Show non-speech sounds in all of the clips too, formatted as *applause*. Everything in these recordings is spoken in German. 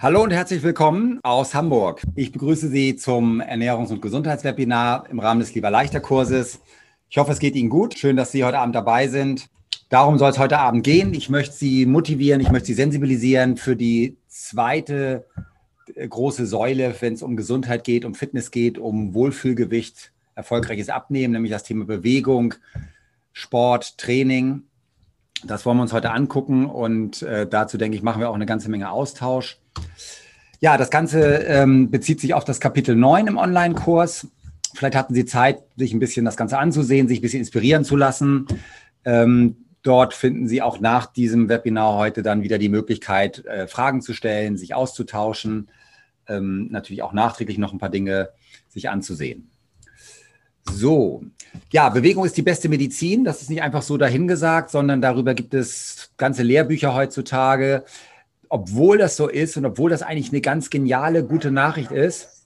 Hallo und herzlich willkommen aus Hamburg. Ich begrüße Sie zum Ernährungs- und Gesundheitswebinar im Rahmen des Lieber Leichter Kurses. Ich hoffe, es geht Ihnen gut. Schön, dass Sie heute Abend dabei sind. Darum soll es heute Abend gehen. Ich möchte Sie motivieren, ich möchte Sie sensibilisieren für die zweite äh, große Säule, wenn es um Gesundheit geht, um Fitness geht, um Wohlfühlgewicht, erfolgreiches Abnehmen, nämlich das Thema Bewegung, Sport, Training. Das wollen wir uns heute angucken und äh, dazu denke ich, machen wir auch eine ganze Menge Austausch. Ja, das Ganze ähm, bezieht sich auf das Kapitel 9 im Online-Kurs. Vielleicht hatten Sie Zeit, sich ein bisschen das Ganze anzusehen, sich ein bisschen inspirieren zu lassen. Ähm, dort finden Sie auch nach diesem Webinar heute dann wieder die Möglichkeit, äh, Fragen zu stellen, sich auszutauschen, ähm, natürlich auch nachträglich noch ein paar Dinge sich anzusehen. So, ja, Bewegung ist die beste Medizin. Das ist nicht einfach so dahingesagt, sondern darüber gibt es ganze Lehrbücher heutzutage obwohl das so ist und obwohl das eigentlich eine ganz geniale, gute Nachricht ist,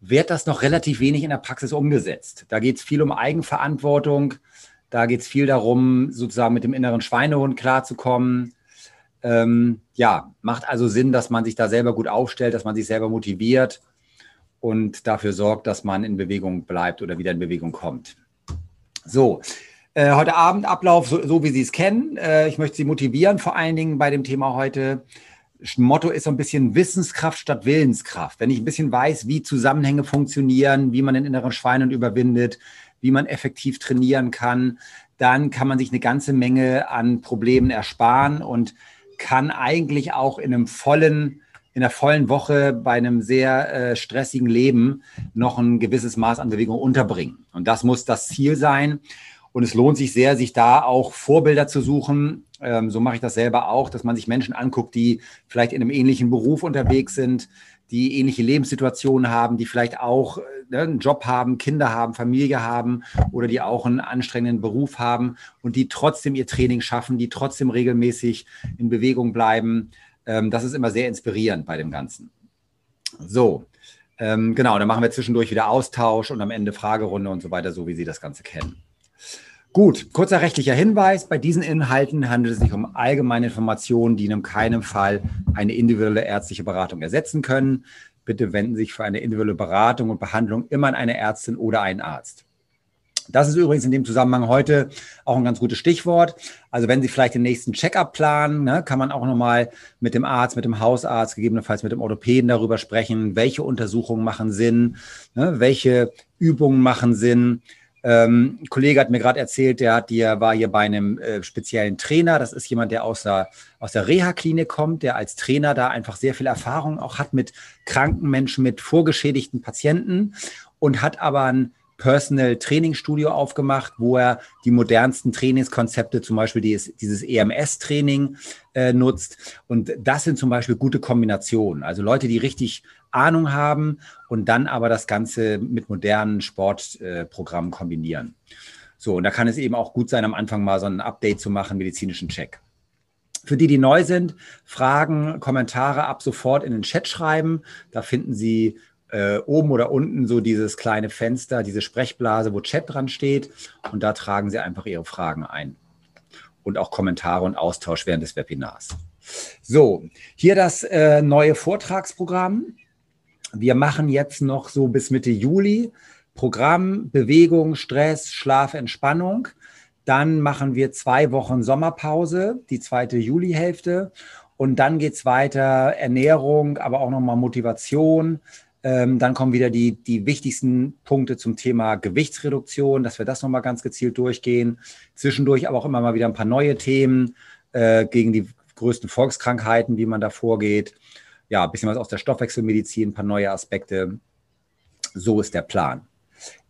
wird das noch relativ wenig in der Praxis umgesetzt. Da geht es viel um Eigenverantwortung, da geht es viel darum, sozusagen mit dem inneren Schweinehund klarzukommen. Ähm, ja, macht also Sinn, dass man sich da selber gut aufstellt, dass man sich selber motiviert und dafür sorgt, dass man in Bewegung bleibt oder wieder in Bewegung kommt. So, äh, heute Abend Ablauf, so, so wie Sie es kennen. Äh, ich möchte Sie motivieren, vor allen Dingen bei dem Thema heute Motto ist so ein bisschen Wissenskraft statt Willenskraft. Wenn ich ein bisschen weiß, wie Zusammenhänge funktionieren, wie man den inneren Schweinen überwindet, wie man effektiv trainieren kann, dann kann man sich eine ganze Menge an Problemen ersparen und kann eigentlich auch in einem vollen, in einer vollen Woche bei einem sehr äh, stressigen Leben noch ein gewisses Maß an Bewegung unterbringen. Und das muss das Ziel sein. Und es lohnt sich sehr, sich da auch Vorbilder zu suchen. Ähm, so mache ich das selber auch, dass man sich Menschen anguckt, die vielleicht in einem ähnlichen Beruf unterwegs sind, die ähnliche Lebenssituationen haben, die vielleicht auch äh, ne, einen Job haben, Kinder haben, Familie haben oder die auch einen anstrengenden Beruf haben und die trotzdem ihr Training schaffen, die trotzdem regelmäßig in Bewegung bleiben. Ähm, das ist immer sehr inspirierend bei dem Ganzen. So, ähm, genau, dann machen wir zwischendurch wieder Austausch und am Ende Fragerunde und so weiter, so wie Sie das Ganze kennen. Gut, kurzer rechtlicher Hinweis. Bei diesen Inhalten handelt es sich um allgemeine Informationen, die in keinem Fall eine individuelle ärztliche Beratung ersetzen können. Bitte wenden Sie sich für eine individuelle Beratung und Behandlung immer an eine Ärztin oder einen Arzt. Das ist übrigens in dem Zusammenhang heute auch ein ganz gutes Stichwort. Also wenn Sie vielleicht den nächsten Check-up planen, ne, kann man auch nochmal mit dem Arzt, mit dem Hausarzt, gegebenenfalls mit dem Orthopäden darüber sprechen, welche Untersuchungen machen Sinn, ne, welche Übungen machen Sinn, ähm, ein Kollege hat mir gerade erzählt, der, hat, der war hier bei einem äh, speziellen Trainer. Das ist jemand, der aus der, aus der Reha-Klinik kommt, der als Trainer da einfach sehr viel Erfahrung auch hat mit kranken Menschen, mit vorgeschädigten Patienten und hat aber ein Personal Training Studio aufgemacht, wo er die modernsten Trainingskonzepte, zum Beispiel dieses, dieses EMS-Training äh, nutzt. Und das sind zum Beispiel gute Kombinationen. Also Leute, die richtig Ahnung haben und dann aber das Ganze mit modernen Sportprogrammen äh, kombinieren. So, und da kann es eben auch gut sein, am Anfang mal so ein Update zu machen, medizinischen Check. Für die, die neu sind, Fragen, Kommentare ab sofort in den Chat schreiben. Da finden Sie äh, oben oder unten so dieses kleine Fenster, diese Sprechblase, wo Chat dran steht. Und da tragen Sie einfach Ihre Fragen ein. Und auch Kommentare und Austausch während des Webinars. So, hier das äh, neue Vortragsprogramm. Wir machen jetzt noch so bis Mitte Juli Programm, Bewegung, Stress, Schlaf, Entspannung. Dann machen wir zwei Wochen Sommerpause, die zweite Julihälfte. Und dann geht es weiter, Ernährung, aber auch nochmal Motivation. Ähm, dann kommen wieder die, die wichtigsten Punkte zum Thema Gewichtsreduktion, dass wir das nochmal ganz gezielt durchgehen. Zwischendurch aber auch immer mal wieder ein paar neue Themen äh, gegen die größten Volkskrankheiten, wie man da vorgeht ja, ein bisschen was aus der Stoffwechselmedizin, ein paar neue Aspekte. So ist der Plan.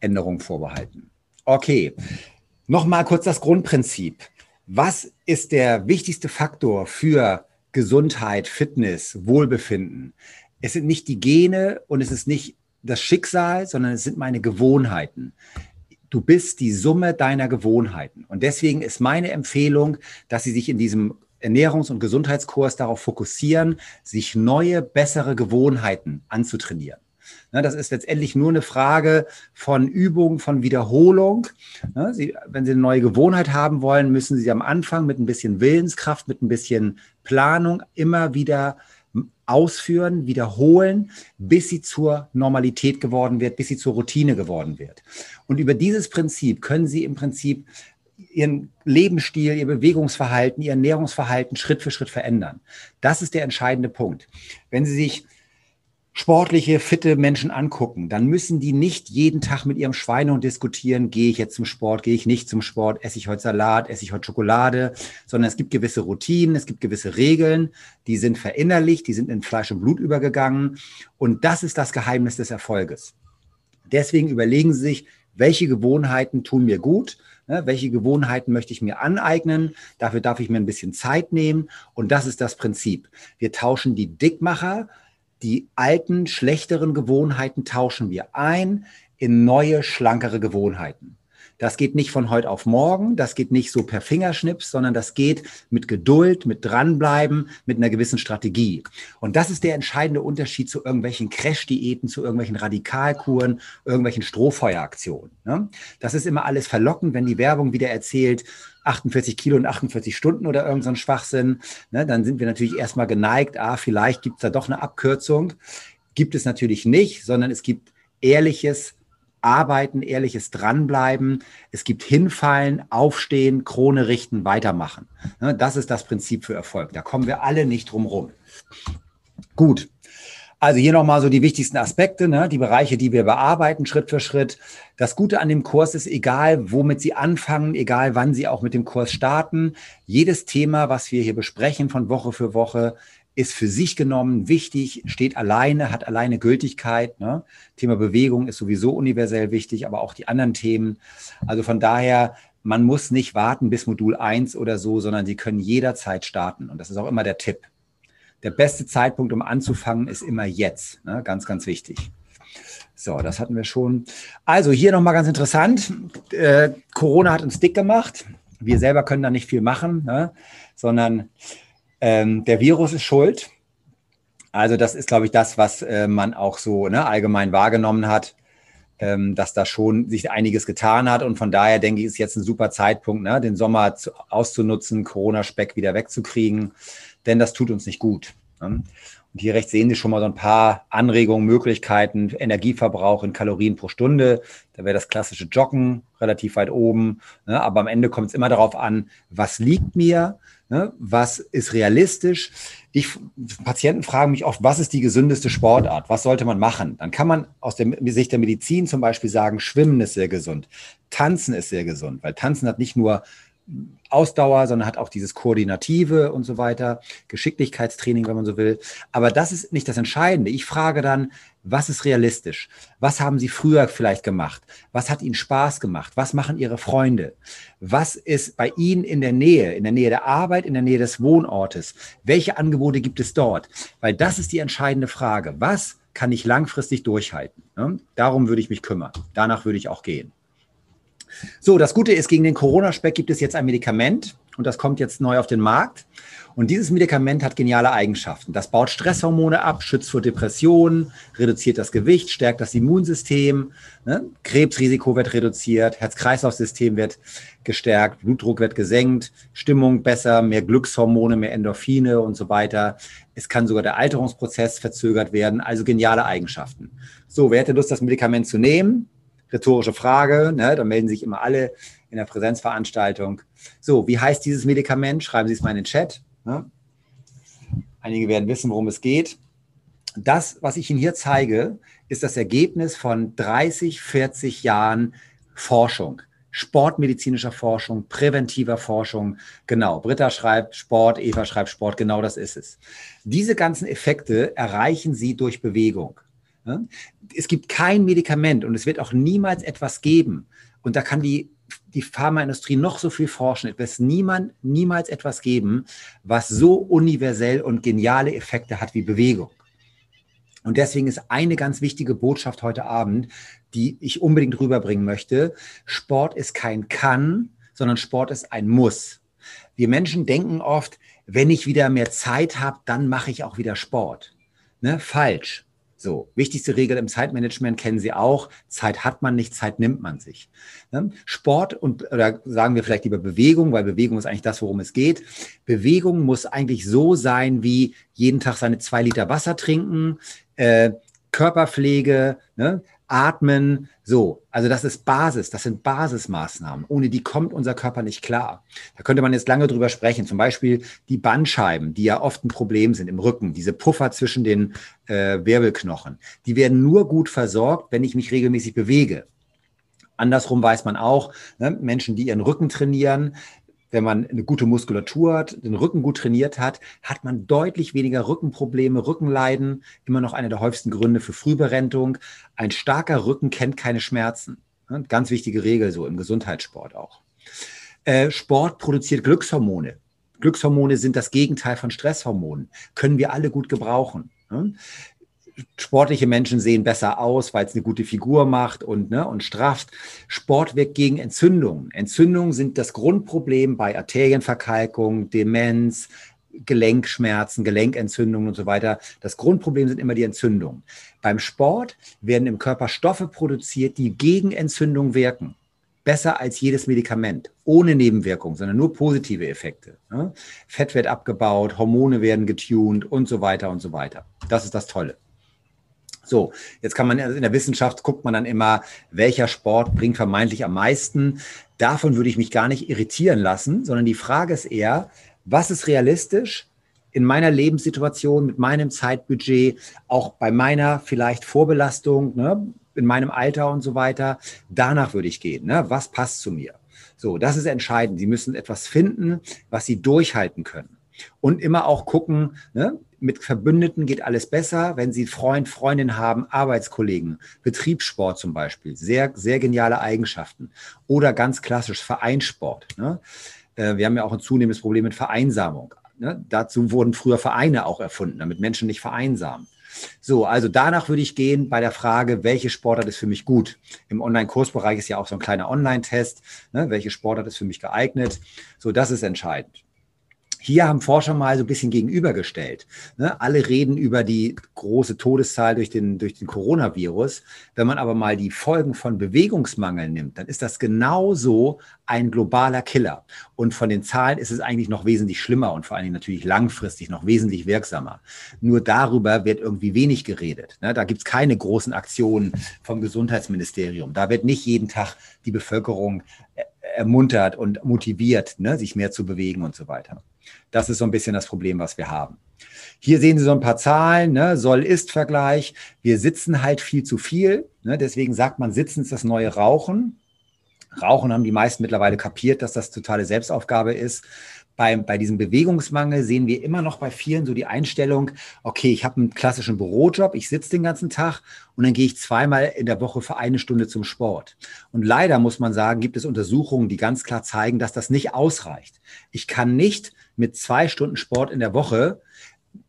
Änderungen vorbehalten. Okay, nochmal kurz das Grundprinzip. Was ist der wichtigste Faktor für Gesundheit, Fitness, Wohlbefinden? Es sind nicht die Gene und es ist nicht das Schicksal, sondern es sind meine Gewohnheiten. Du bist die Summe deiner Gewohnheiten. Und deswegen ist meine Empfehlung, dass Sie sich in diesem Ernährungs- und Gesundheitskurs darauf fokussieren, sich neue, bessere Gewohnheiten anzutrainieren. Das ist letztendlich nur eine Frage von Übung, von Wiederholung. Sie, wenn Sie eine neue Gewohnheit haben wollen, müssen Sie am Anfang mit ein bisschen Willenskraft, mit ein bisschen Planung immer wieder ausführen, wiederholen, bis sie zur Normalität geworden wird, bis sie zur Routine geworden wird. Und über dieses Prinzip können Sie im Prinzip Ihren Lebensstil, Ihr Bewegungsverhalten, Ihr Ernährungsverhalten Schritt für Schritt verändern. Das ist der entscheidende Punkt. Wenn Sie sich sportliche, fitte Menschen angucken, dann müssen die nicht jeden Tag mit ihrem Schweinehund diskutieren, gehe ich jetzt zum Sport, gehe ich nicht zum Sport, esse ich heute Salat, esse ich heute Schokolade, sondern es gibt gewisse Routinen, es gibt gewisse Regeln, die sind verinnerlicht, die sind in Fleisch und Blut übergegangen und das ist das Geheimnis des Erfolges. Deswegen überlegen Sie sich, welche Gewohnheiten tun mir gut, ne, welche Gewohnheiten möchte ich mir aneignen, dafür darf ich mir ein bisschen Zeit nehmen und das ist das Prinzip. Wir tauschen die Dickmacher, die alten, schlechteren Gewohnheiten tauschen wir ein in neue, schlankere Gewohnheiten. Das geht nicht von heute auf morgen, das geht nicht so per Fingerschnips, sondern das geht mit Geduld, mit dranbleiben, mit einer gewissen Strategie. Und das ist der entscheidende Unterschied zu irgendwelchen Crash-Diäten, zu irgendwelchen Radikalkuren, irgendwelchen Strohfeueraktionen. Ne? Das ist immer alles verlockend, wenn die Werbung wieder erzählt, 48 Kilo und 48 Stunden oder irgendein so Schwachsinn, ne, dann sind wir natürlich erstmal geneigt, ah, vielleicht gibt es da doch eine Abkürzung. Gibt es natürlich nicht, sondern es gibt ehrliches Arbeiten, ehrliches Dranbleiben. Es gibt hinfallen, aufstehen, Krone richten, weitermachen. Ne, das ist das Prinzip für Erfolg. Da kommen wir alle nicht drum rum. Gut. Also hier nochmal so die wichtigsten Aspekte, ne? die Bereiche, die wir bearbeiten, Schritt für Schritt. Das Gute an dem Kurs ist, egal womit Sie anfangen, egal wann Sie auch mit dem Kurs starten, jedes Thema, was wir hier besprechen von Woche für Woche, ist für sich genommen wichtig, steht alleine, hat alleine Gültigkeit. Ne? Thema Bewegung ist sowieso universell wichtig, aber auch die anderen Themen. Also von daher, man muss nicht warten bis Modul 1 oder so, sondern Sie können jederzeit starten. Und das ist auch immer der Tipp der beste Zeitpunkt, um anzufangen, ist immer jetzt. Ne? Ganz, ganz wichtig. So, das hatten wir schon. Also hier nochmal ganz interessant. Äh, Corona hat uns dick gemacht. Wir selber können da nicht viel machen, ne? sondern ähm, der Virus ist schuld. Also das ist, glaube ich, das, was äh, man auch so ne, allgemein wahrgenommen hat, ähm, dass da schon sich einiges getan hat. Und von daher denke ich, ist jetzt ein super Zeitpunkt, ne, den Sommer zu, auszunutzen, Corona-Speck wieder wegzukriegen denn das tut uns nicht gut. Und hier rechts sehen Sie schon mal so ein paar Anregungen, Möglichkeiten, Energieverbrauch in Kalorien pro Stunde. Da wäre das klassische Joggen relativ weit oben. Ne? Aber am Ende kommt es immer darauf an, was liegt mir, ne? was ist realistisch. Ich, Patienten fragen mich oft, was ist die gesündeste Sportart? Was sollte man machen? Dann kann man aus der Sicht der Medizin zum Beispiel sagen, Schwimmen ist sehr gesund, Tanzen ist sehr gesund, weil Tanzen hat nicht nur Ausdauer, sondern hat auch dieses Koordinative und so weiter, Geschicklichkeitstraining, wenn man so will. Aber das ist nicht das Entscheidende. Ich frage dann, was ist realistisch? Was haben Sie früher vielleicht gemacht? Was hat Ihnen Spaß gemacht? Was machen Ihre Freunde? Was ist bei Ihnen in der Nähe, in der Nähe der Arbeit, in der Nähe des Wohnortes? Welche Angebote gibt es dort? Weil das ist die entscheidende Frage. Was kann ich langfristig durchhalten? Darum würde ich mich kümmern. Danach würde ich auch gehen. So, das Gute ist, gegen den Corona-Speck gibt es jetzt ein Medikament und das kommt jetzt neu auf den Markt. Und dieses Medikament hat geniale Eigenschaften. Das baut Stresshormone ab, schützt vor Depressionen, reduziert das Gewicht, stärkt das Immunsystem, ne? Krebsrisiko wird reduziert, Herz-Kreislauf-System wird gestärkt, Blutdruck wird gesenkt, Stimmung besser, mehr Glückshormone, mehr Endorphine und so weiter. Es kann sogar der Alterungsprozess verzögert werden, also geniale Eigenschaften. So, wer hätte Lust, das Medikament zu nehmen? Rhetorische Frage, ne? da melden sich immer alle in der Präsenzveranstaltung. So, wie heißt dieses Medikament? Schreiben Sie es mal in den Chat. Ne? Einige werden wissen, worum es geht. Das, was ich Ihnen hier zeige, ist das Ergebnis von 30, 40 Jahren Forschung. Sportmedizinischer Forschung, präventiver Forschung. Genau, Britta schreibt Sport, Eva schreibt Sport, genau das ist es. Diese ganzen Effekte erreichen Sie durch Bewegung. Es gibt kein Medikament und es wird auch niemals etwas geben. Und da kann die, die Pharmaindustrie noch so viel forschen. Es wird niemand, niemals etwas geben, was so universell und geniale Effekte hat wie Bewegung. Und deswegen ist eine ganz wichtige Botschaft heute Abend, die ich unbedingt rüberbringen möchte. Sport ist kein Kann, sondern Sport ist ein Muss. Wir Menschen denken oft, wenn ich wieder mehr Zeit habe, dann mache ich auch wieder Sport. Ne? Falsch. So, wichtigste Regel im Zeitmanagement kennen Sie auch. Zeit hat man nicht, Zeit nimmt man sich. Ne? Sport und, oder sagen wir vielleicht lieber Bewegung, weil Bewegung ist eigentlich das, worum es geht. Bewegung muss eigentlich so sein, wie jeden Tag seine zwei Liter Wasser trinken, äh, Körperpflege, ne? Atmen, so. Also das ist Basis, das sind Basismaßnahmen. Ohne die kommt unser Körper nicht klar. Da könnte man jetzt lange drüber sprechen. Zum Beispiel die Bandscheiben, die ja oft ein Problem sind im Rücken, diese Puffer zwischen den äh, Wirbelknochen. Die werden nur gut versorgt, wenn ich mich regelmäßig bewege. Andersrum weiß man auch, ne, Menschen, die ihren Rücken trainieren, wenn man eine gute Muskulatur hat, den Rücken gut trainiert hat, hat man deutlich weniger Rückenprobleme, Rückenleiden, immer noch einer der häufigsten Gründe für Frühberentung. Ein starker Rücken kennt keine Schmerzen. Ganz wichtige Regel so im Gesundheitssport auch. Äh, Sport produziert Glückshormone. Glückshormone sind das Gegenteil von Stresshormonen. Können wir alle gut gebrauchen sportliche Menschen sehen besser aus, weil es eine gute Figur macht und, ne, und strafft. Sport wirkt gegen Entzündungen. Entzündungen sind das Grundproblem bei Arterienverkalkung, Demenz, Gelenkschmerzen, Gelenkentzündungen und so weiter. Das Grundproblem sind immer die Entzündungen. Beim Sport werden im Körper Stoffe produziert, die gegen Entzündung wirken. Besser als jedes Medikament, ohne Nebenwirkungen, sondern nur positive Effekte. Ne? Fett wird abgebaut, Hormone werden getuned und so weiter und so weiter. Das ist das Tolle. So, jetzt kann man in der Wissenschaft guckt man dann immer, welcher Sport bringt vermeintlich am meisten. Davon würde ich mich gar nicht irritieren lassen, sondern die Frage ist eher, was ist realistisch in meiner Lebenssituation, mit meinem Zeitbudget, auch bei meiner vielleicht Vorbelastung, ne, in meinem Alter und so weiter. Danach würde ich gehen. Ne? Was passt zu mir? So, das ist entscheidend. Sie müssen etwas finden, was Sie durchhalten können. Und immer auch gucken, ne, mit Verbündeten geht alles besser, wenn Sie Freund, Freundin haben, Arbeitskollegen, Betriebssport zum Beispiel, sehr, sehr geniale Eigenschaften. Oder ganz klassisch Vereinssport. Ne? Äh, wir haben ja auch ein zunehmendes Problem mit Vereinsamung. Ne? Dazu wurden früher Vereine auch erfunden, damit Menschen nicht vereinsamen. So, also danach würde ich gehen bei der Frage, welche Sportart ist für mich gut? Im Online-Kursbereich ist ja auch so ein kleiner Online-Test. Ne? Welche Sportart ist für mich geeignet? So, das ist entscheidend. Hier haben Forscher mal so ein bisschen gegenübergestellt. Ne? Alle reden über die große Todeszahl durch den, durch den Coronavirus. Wenn man aber mal die Folgen von Bewegungsmangel nimmt, dann ist das genauso ein globaler Killer. Und von den Zahlen ist es eigentlich noch wesentlich schlimmer und vor allen Dingen natürlich langfristig noch wesentlich wirksamer. Nur darüber wird irgendwie wenig geredet. Ne? Da gibt es keine großen Aktionen vom Gesundheitsministerium. Da wird nicht jeden Tag die Bevölkerung äh, ermuntert und motiviert, ne, sich mehr zu bewegen und so weiter. Das ist so ein bisschen das Problem, was wir haben. Hier sehen Sie so ein paar Zahlen, ne? Soll-Ist-Vergleich. Wir sitzen halt viel zu viel. Ne? Deswegen sagt man, Sitzen ist das neue Rauchen. Rauchen haben die meisten mittlerweile kapiert, dass das totale Selbstaufgabe ist bei, bei diesem Bewegungsmangel sehen wir immer noch bei vielen so die Einstellung, okay, ich habe einen klassischen Bürojob, ich sitze den ganzen Tag und dann gehe ich zweimal in der Woche für eine Stunde zum Sport. Und leider muss man sagen, gibt es Untersuchungen, die ganz klar zeigen, dass das nicht ausreicht. Ich kann nicht mit zwei Stunden Sport in der Woche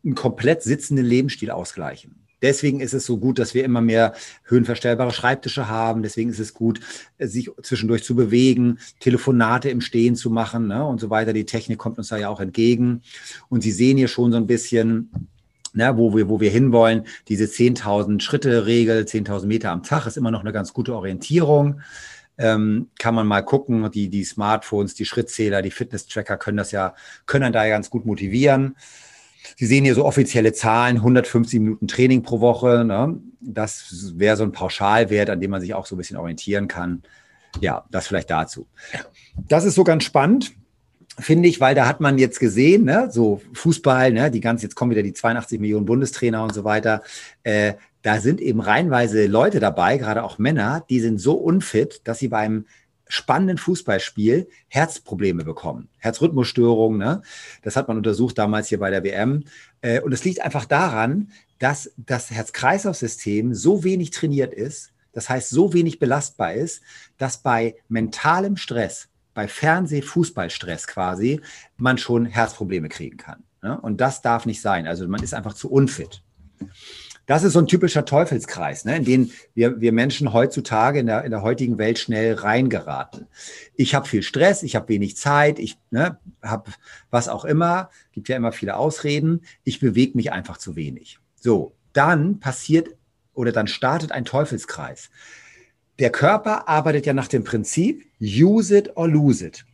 einen komplett sitzenden Lebensstil ausgleichen. Deswegen ist es so gut, dass wir immer mehr höhenverstellbare Schreibtische haben. Deswegen ist es gut, sich zwischendurch zu bewegen, Telefonate im Stehen zu machen ne, und so weiter. Die Technik kommt uns da ja auch entgegen. Und Sie sehen hier schon so ein bisschen, ne, wo, wir, wo wir hinwollen. Diese 10.000 Schritte-Regel, 10.000 Meter am Tag ist immer noch eine ganz gute Orientierung. Ähm, kann man mal gucken, die, die Smartphones, die Schrittzähler, die Fitness-Tracker können das ja, können da ja ganz gut motivieren. Sie sehen hier so offizielle Zahlen, 150 Minuten Training pro Woche. Ne? Das wäre so ein Pauschalwert, an dem man sich auch so ein bisschen orientieren kann. Ja, das vielleicht dazu. Das ist so ganz spannend, finde ich, weil da hat man jetzt gesehen, ne, so Fußball, ne, die ganze, jetzt kommen wieder die 82 Millionen Bundestrainer und so weiter. Äh, da sind eben reinweise Leute dabei, gerade auch Männer, die sind so unfit, dass sie beim spannenden Fußballspiel Herzprobleme bekommen, Herzrhythmusstörungen. Ne? Das hat man untersucht damals hier bei der WM. Äh, und es liegt einfach daran, dass das Herz-Kreislauf-System so wenig trainiert ist, das heißt so wenig belastbar ist, dass bei mentalem Stress, bei Fernseh-Fußballstress quasi, man schon Herzprobleme kriegen kann. Ne? Und das darf nicht sein. Also man ist einfach zu unfit. Das ist so ein typischer Teufelskreis, ne, in den wir, wir Menschen heutzutage in der, in der heutigen Welt schnell reingeraten. Ich habe viel Stress, ich habe wenig Zeit, ich ne, habe was auch immer, gibt ja immer viele Ausreden, ich bewege mich einfach zu wenig. So, dann passiert oder dann startet ein Teufelskreis. Der Körper arbeitet ja nach dem Prinzip, use it or lose it.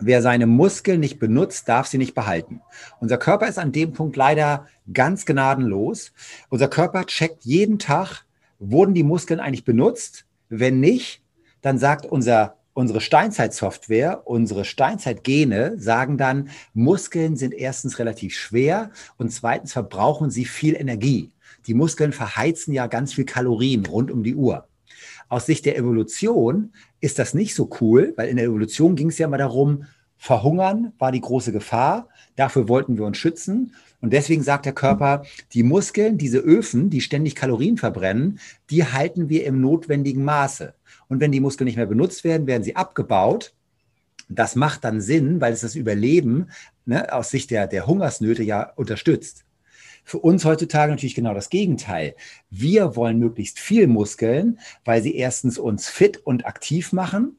Wer seine Muskeln nicht benutzt, darf sie nicht behalten. Unser Körper ist an dem Punkt leider ganz gnadenlos. Unser Körper checkt jeden Tag, wurden die Muskeln eigentlich benutzt? Wenn nicht, dann sagt unser, unsere Steinzeitsoftware, unsere Steinzeitgene sagen dann, Muskeln sind erstens relativ schwer und zweitens verbrauchen sie viel Energie. Die Muskeln verheizen ja ganz viel Kalorien rund um die Uhr. Aus Sicht der Evolution ist das nicht so cool, weil in der Evolution ging es ja immer darum, verhungern war die große Gefahr. Dafür wollten wir uns schützen. Und deswegen sagt der Körper, die Muskeln, diese Öfen, die ständig Kalorien verbrennen, die halten wir im notwendigen Maße. Und wenn die Muskeln nicht mehr benutzt werden, werden sie abgebaut. Das macht dann Sinn, weil es das Überleben ne, aus Sicht der, der Hungersnöte ja unterstützt. Für uns heutzutage natürlich genau das Gegenteil. Wir wollen möglichst viel Muskeln, weil sie erstens uns fit und aktiv machen,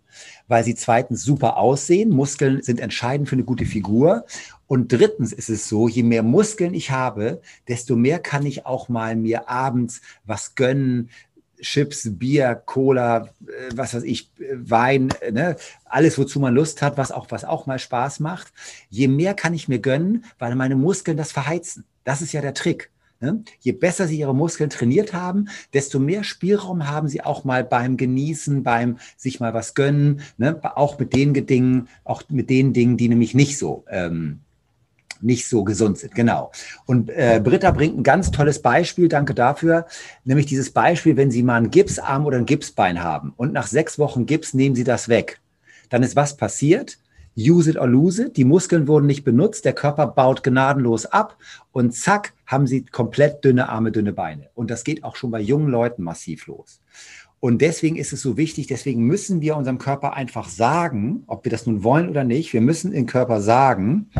weil sie zweitens super aussehen. Muskeln sind entscheidend für eine gute Figur. Und drittens ist es so, je mehr Muskeln ich habe, desto mehr kann ich auch mal mir abends was gönnen, Chips, Bier, Cola, äh, was weiß ich, Wein, ne? alles, wozu man Lust hat, was auch, was auch mal Spaß macht. Je mehr kann ich mir gönnen, weil meine Muskeln das verheizen. Das ist ja der Trick. Ne? Je besser Sie Ihre Muskeln trainiert haben, desto mehr Spielraum haben Sie auch mal beim Genießen, beim sich mal was gönnen, ne? auch mit den Dingen, auch mit den Dingen, die nämlich nicht so ähm, nicht so gesund sind. Genau. Und äh, Britta bringt ein ganz tolles Beispiel, danke dafür, nämlich dieses Beispiel, wenn Sie mal einen Gipsarm oder ein Gipsbein haben und nach sechs Wochen Gips nehmen Sie das weg, dann ist was passiert? use it or lose it. Die Muskeln wurden nicht benutzt, der Körper baut gnadenlos ab und zack, haben sie komplett dünne Arme, dünne Beine. Und das geht auch schon bei jungen Leuten massiv los. Und deswegen ist es so wichtig, deswegen müssen wir unserem Körper einfach sagen, ob wir das nun wollen oder nicht, wir müssen dem Körper sagen,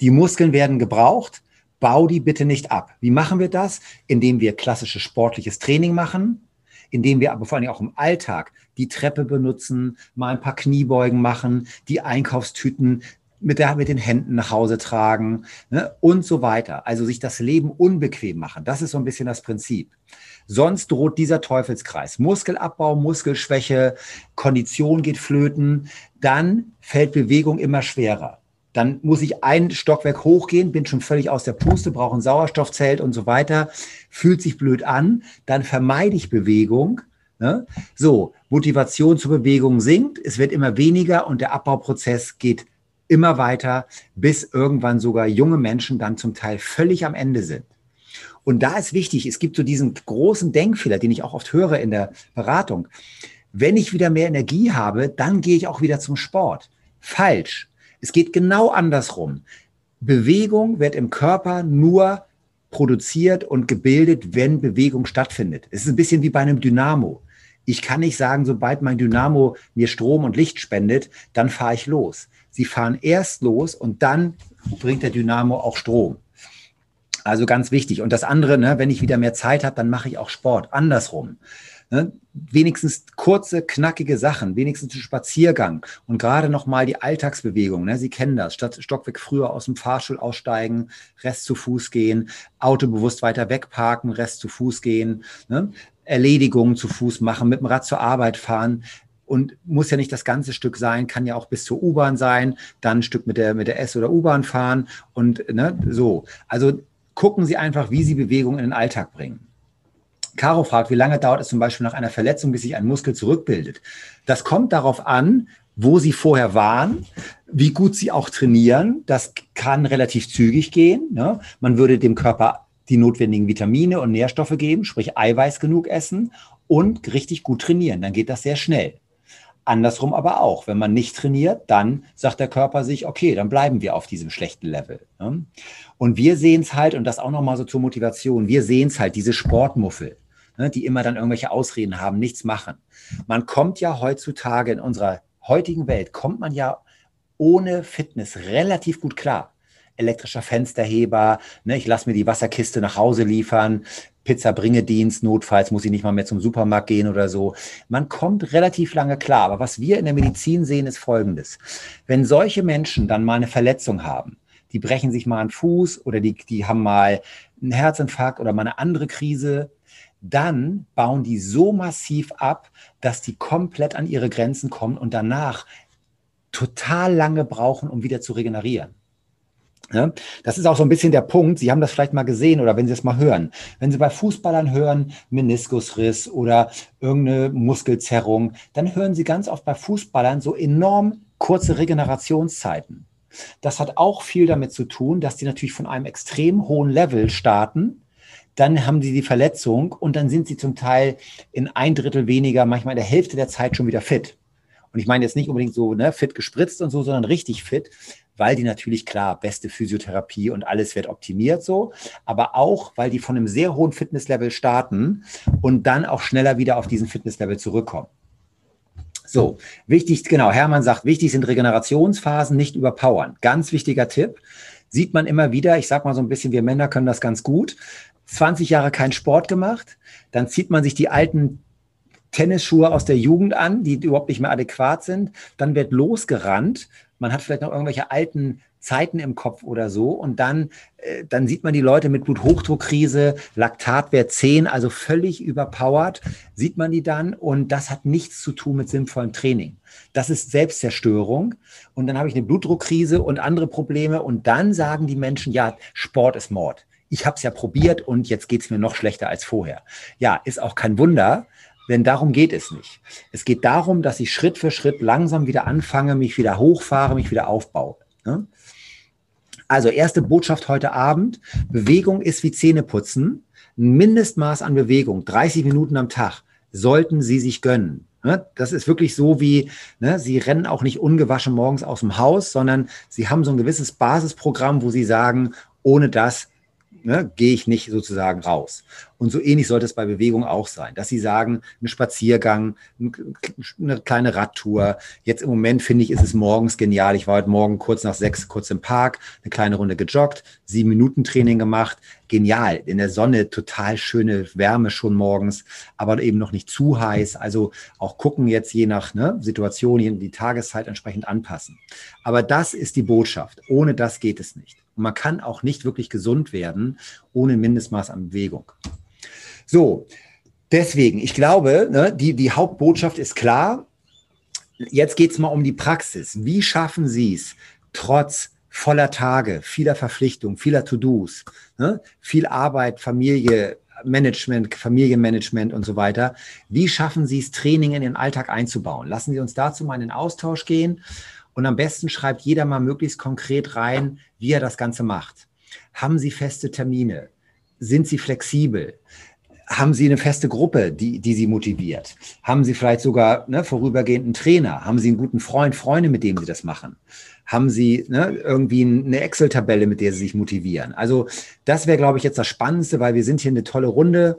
die Muskeln werden gebraucht, bau die bitte nicht ab. Wie machen wir das? Indem wir klassisches sportliches Training machen, indem wir aber vor allem auch im Alltag die Treppe benutzen, mal ein paar Kniebeugen machen, die Einkaufstüten mit, der, mit den Händen nach Hause tragen ne, und so weiter. Also sich das Leben unbequem machen. Das ist so ein bisschen das Prinzip. Sonst droht dieser Teufelskreis. Muskelabbau, Muskelschwäche, Kondition geht flöten. Dann fällt Bewegung immer schwerer. Dann muss ich ein Stockwerk hochgehen, bin schon völlig aus der Puste, brauche ein Sauerstoffzelt und so weiter. Fühlt sich blöd an. Dann vermeide ich Bewegung Ne? So, Motivation zur Bewegung sinkt, es wird immer weniger und der Abbauprozess geht immer weiter, bis irgendwann sogar junge Menschen dann zum Teil völlig am Ende sind. Und da ist wichtig, es gibt so diesen großen Denkfehler, den ich auch oft höre in der Beratung. Wenn ich wieder mehr Energie habe, dann gehe ich auch wieder zum Sport. Falsch. Es geht genau andersrum. Bewegung wird im Körper nur produziert und gebildet, wenn Bewegung stattfindet. Es ist ein bisschen wie bei einem Dynamo. Ich kann nicht sagen, sobald mein Dynamo mir Strom und Licht spendet, dann fahre ich los. Sie fahren erst los und dann bringt der Dynamo auch Strom. Also ganz wichtig. Und das andere, ne, wenn ich wieder mehr Zeit habe, dann mache ich auch Sport. Andersrum. Ne? Wenigstens kurze, knackige Sachen, wenigstens ein Spaziergang und gerade nochmal die Alltagsbewegung. Ne? Sie kennen das. Statt Stockwerk früher aus dem Fahrstuhl aussteigen, Rest zu Fuß gehen, Auto bewusst weiter wegparken, Rest zu Fuß gehen. Ne? Erledigungen zu Fuß machen, mit dem Rad zur Arbeit fahren. Und muss ja nicht das ganze Stück sein, kann ja auch bis zur U-Bahn sein, dann ein Stück mit der, mit der S- oder U-Bahn fahren und ne, so. Also gucken Sie einfach, wie Sie Bewegung in den Alltag bringen. Caro fragt, wie lange dauert es zum Beispiel nach einer Verletzung, bis sich ein Muskel zurückbildet? Das kommt darauf an, wo Sie vorher waren, wie gut Sie auch trainieren. Das kann relativ zügig gehen. Ne? Man würde dem Körper die notwendigen Vitamine und Nährstoffe geben, sprich Eiweiß genug essen und richtig gut trainieren. Dann geht das sehr schnell. Andersrum aber auch, wenn man nicht trainiert, dann sagt der Körper sich, okay, dann bleiben wir auf diesem schlechten Level. Und wir sehen es halt, und das auch nochmal so zur Motivation, wir sehen es halt, diese Sportmuffel, ne, die immer dann irgendwelche Ausreden haben, nichts machen. Man kommt ja heutzutage in unserer heutigen Welt, kommt man ja ohne Fitness relativ gut klar elektrischer Fensterheber, ne, ich lasse mir die Wasserkiste nach Hause liefern, Pizza-Bringedienst, notfalls muss ich nicht mal mehr zum Supermarkt gehen oder so. Man kommt relativ lange klar. Aber was wir in der Medizin sehen, ist Folgendes. Wenn solche Menschen dann mal eine Verletzung haben, die brechen sich mal einen Fuß oder die, die haben mal einen Herzinfarkt oder mal eine andere Krise, dann bauen die so massiv ab, dass die komplett an ihre Grenzen kommen und danach total lange brauchen, um wieder zu regenerieren. Ja, das ist auch so ein bisschen der Punkt. Sie haben das vielleicht mal gesehen oder wenn Sie es mal hören. Wenn Sie bei Fußballern hören, Meniskusriss oder irgendeine Muskelzerrung, dann hören Sie ganz oft bei Fußballern so enorm kurze Regenerationszeiten. Das hat auch viel damit zu tun, dass die natürlich von einem extrem hohen Level starten. Dann haben sie die Verletzung und dann sind sie zum Teil in ein Drittel weniger, manchmal in der Hälfte der Zeit schon wieder fit. Und ich meine jetzt nicht unbedingt so ne, fit gespritzt und so, sondern richtig fit, weil die natürlich klar beste Physiotherapie und alles wird optimiert so, aber auch, weil die von einem sehr hohen Fitnesslevel starten und dann auch schneller wieder auf diesen Fitnesslevel zurückkommen. So, wichtig, genau, Hermann sagt, wichtig sind Regenerationsphasen, nicht überpowern. Ganz wichtiger Tipp. Sieht man immer wieder, ich sag mal so ein bisschen, wir Männer können das ganz gut. 20 Jahre keinen Sport gemacht, dann zieht man sich die alten Tennisschuhe aus der Jugend an, die überhaupt nicht mehr adäquat sind. Dann wird losgerannt. Man hat vielleicht noch irgendwelche alten Zeiten im Kopf oder so. Und dann, äh, dann sieht man die Leute mit Bluthochdruckkrise, Laktatwert 10, also völlig überpowered, sieht man die dann. Und das hat nichts zu tun mit sinnvollem Training. Das ist Selbstzerstörung. Und dann habe ich eine Blutdruckkrise und andere Probleme. Und dann sagen die Menschen, ja, Sport ist Mord. Ich habe es ja probiert und jetzt geht es mir noch schlechter als vorher. Ja, ist auch kein Wunder, denn darum geht es nicht. Es geht darum, dass ich Schritt für Schritt langsam wieder anfange, mich wieder hochfahre, mich wieder aufbaue. Ne? Also erste Botschaft heute Abend. Bewegung ist wie Zähneputzen. Ein Mindestmaß an Bewegung, 30 Minuten am Tag, sollten Sie sich gönnen. Ne? Das ist wirklich so wie, ne, Sie rennen auch nicht ungewaschen morgens aus dem Haus, sondern Sie haben so ein gewisses Basisprogramm, wo Sie sagen, ohne das ne, gehe ich nicht sozusagen raus. Und so ähnlich sollte es bei Bewegung auch sein, dass Sie sagen, ein Spaziergang, eine kleine Radtour. Jetzt im Moment finde ich, ist es morgens genial. Ich war heute Morgen kurz nach sechs, kurz im Park, eine kleine Runde gejoggt, sieben Minuten Training gemacht. Genial. In der Sonne total schöne Wärme schon morgens, aber eben noch nicht zu heiß. Also auch gucken jetzt je nach ne, Situation, die Tageszeit entsprechend anpassen. Aber das ist die Botschaft. Ohne das geht es nicht. Und man kann auch nicht wirklich gesund werden ohne Mindestmaß an Bewegung. So, deswegen, ich glaube, ne, die, die Hauptbotschaft ist klar. Jetzt geht es mal um die Praxis. Wie schaffen Sie es, trotz voller Tage, vieler Verpflichtungen, vieler To-Dos, ne, viel Arbeit, Familie, Management, Familienmanagement und so weiter. Wie schaffen Sie es, Training in Ihren Alltag einzubauen? Lassen Sie uns dazu mal in den Austausch gehen. Und am besten schreibt jeder mal möglichst konkret rein, wie er das Ganze macht. Haben Sie feste Termine? Sind Sie flexibel? haben Sie eine feste Gruppe, die, die Sie motiviert? Haben Sie vielleicht sogar ne, vorübergehend einen Trainer? Haben Sie einen guten Freund, Freunde, mit dem Sie das machen? Haben Sie ne, irgendwie eine Excel-Tabelle, mit der Sie sich motivieren? Also das wäre, glaube ich, jetzt das Spannendste, weil wir sind hier eine tolle Runde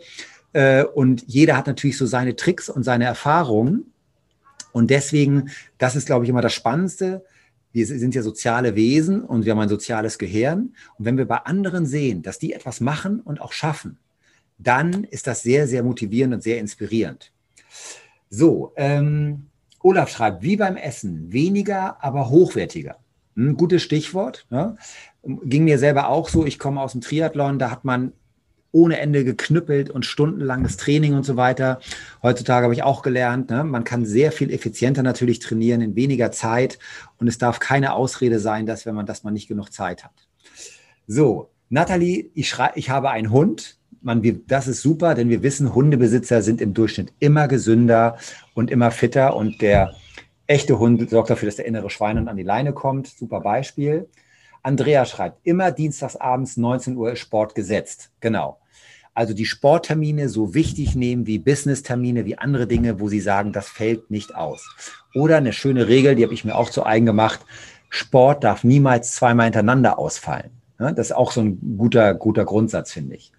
äh, und jeder hat natürlich so seine Tricks und seine Erfahrungen. Und deswegen, das ist, glaube ich, immer das Spannendste. Wir sind ja soziale Wesen und wir haben ein soziales Gehirn. Und wenn wir bei anderen sehen, dass die etwas machen und auch schaffen, dann ist das sehr, sehr motivierend und sehr inspirierend. So, ähm, Olaf schreibt, wie beim Essen, weniger, aber hochwertiger. Ein hm, gutes Stichwort. Ne? Ging mir selber auch so. Ich komme aus dem Triathlon, da hat man ohne Ende geknüppelt und stundenlanges Training und so weiter. Heutzutage habe ich auch gelernt, ne? man kann sehr viel effizienter natürlich trainieren in weniger Zeit und es darf keine Ausrede sein, dass wenn man, dass man nicht genug Zeit hat. So, Nathalie, ich, schrei, ich habe einen Hund man, das ist super, denn wir wissen, Hundebesitzer sind im Durchschnitt immer gesünder und immer fitter und der echte Hund sorgt dafür, dass der innere Schwein an die Leine kommt. Super Beispiel. Andrea schreibt, immer dienstags abends 19 Uhr ist Sport gesetzt. Genau. Also die Sporttermine so wichtig nehmen wie Business-Termine, wie andere Dinge, wo sie sagen, das fällt nicht aus. Oder eine schöne Regel, die habe ich mir auch zu eigen gemacht. Sport darf niemals zweimal hintereinander ausfallen. Das ist auch so ein guter, guter Grundsatz, finde ich.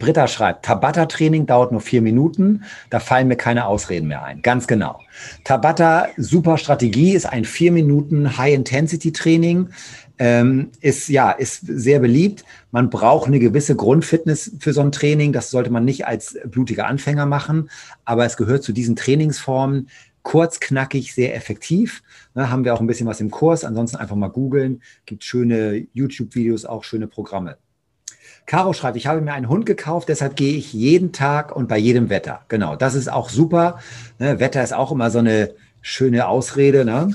Britta schreibt, Tabata-Training dauert nur vier Minuten, da fallen mir keine Ausreden mehr ein. Ganz genau. Tabata, super Strategie, ist ein vier Minuten High-Intensity-Training. Ähm, ist ja ist sehr beliebt. Man braucht eine gewisse Grundfitness für so ein Training. Das sollte man nicht als blutiger Anfänger machen, aber es gehört zu diesen Trainingsformen, kurz, knackig, sehr effektiv. Ne, haben wir auch ein bisschen was im Kurs. Ansonsten einfach mal googeln. Gibt schöne YouTube-Videos, auch schöne Programme. Caro schreibt, ich habe mir einen Hund gekauft, deshalb gehe ich jeden Tag und bei jedem Wetter. Genau, das ist auch super. Ne, Wetter ist auch immer so eine schöne Ausrede. Ne?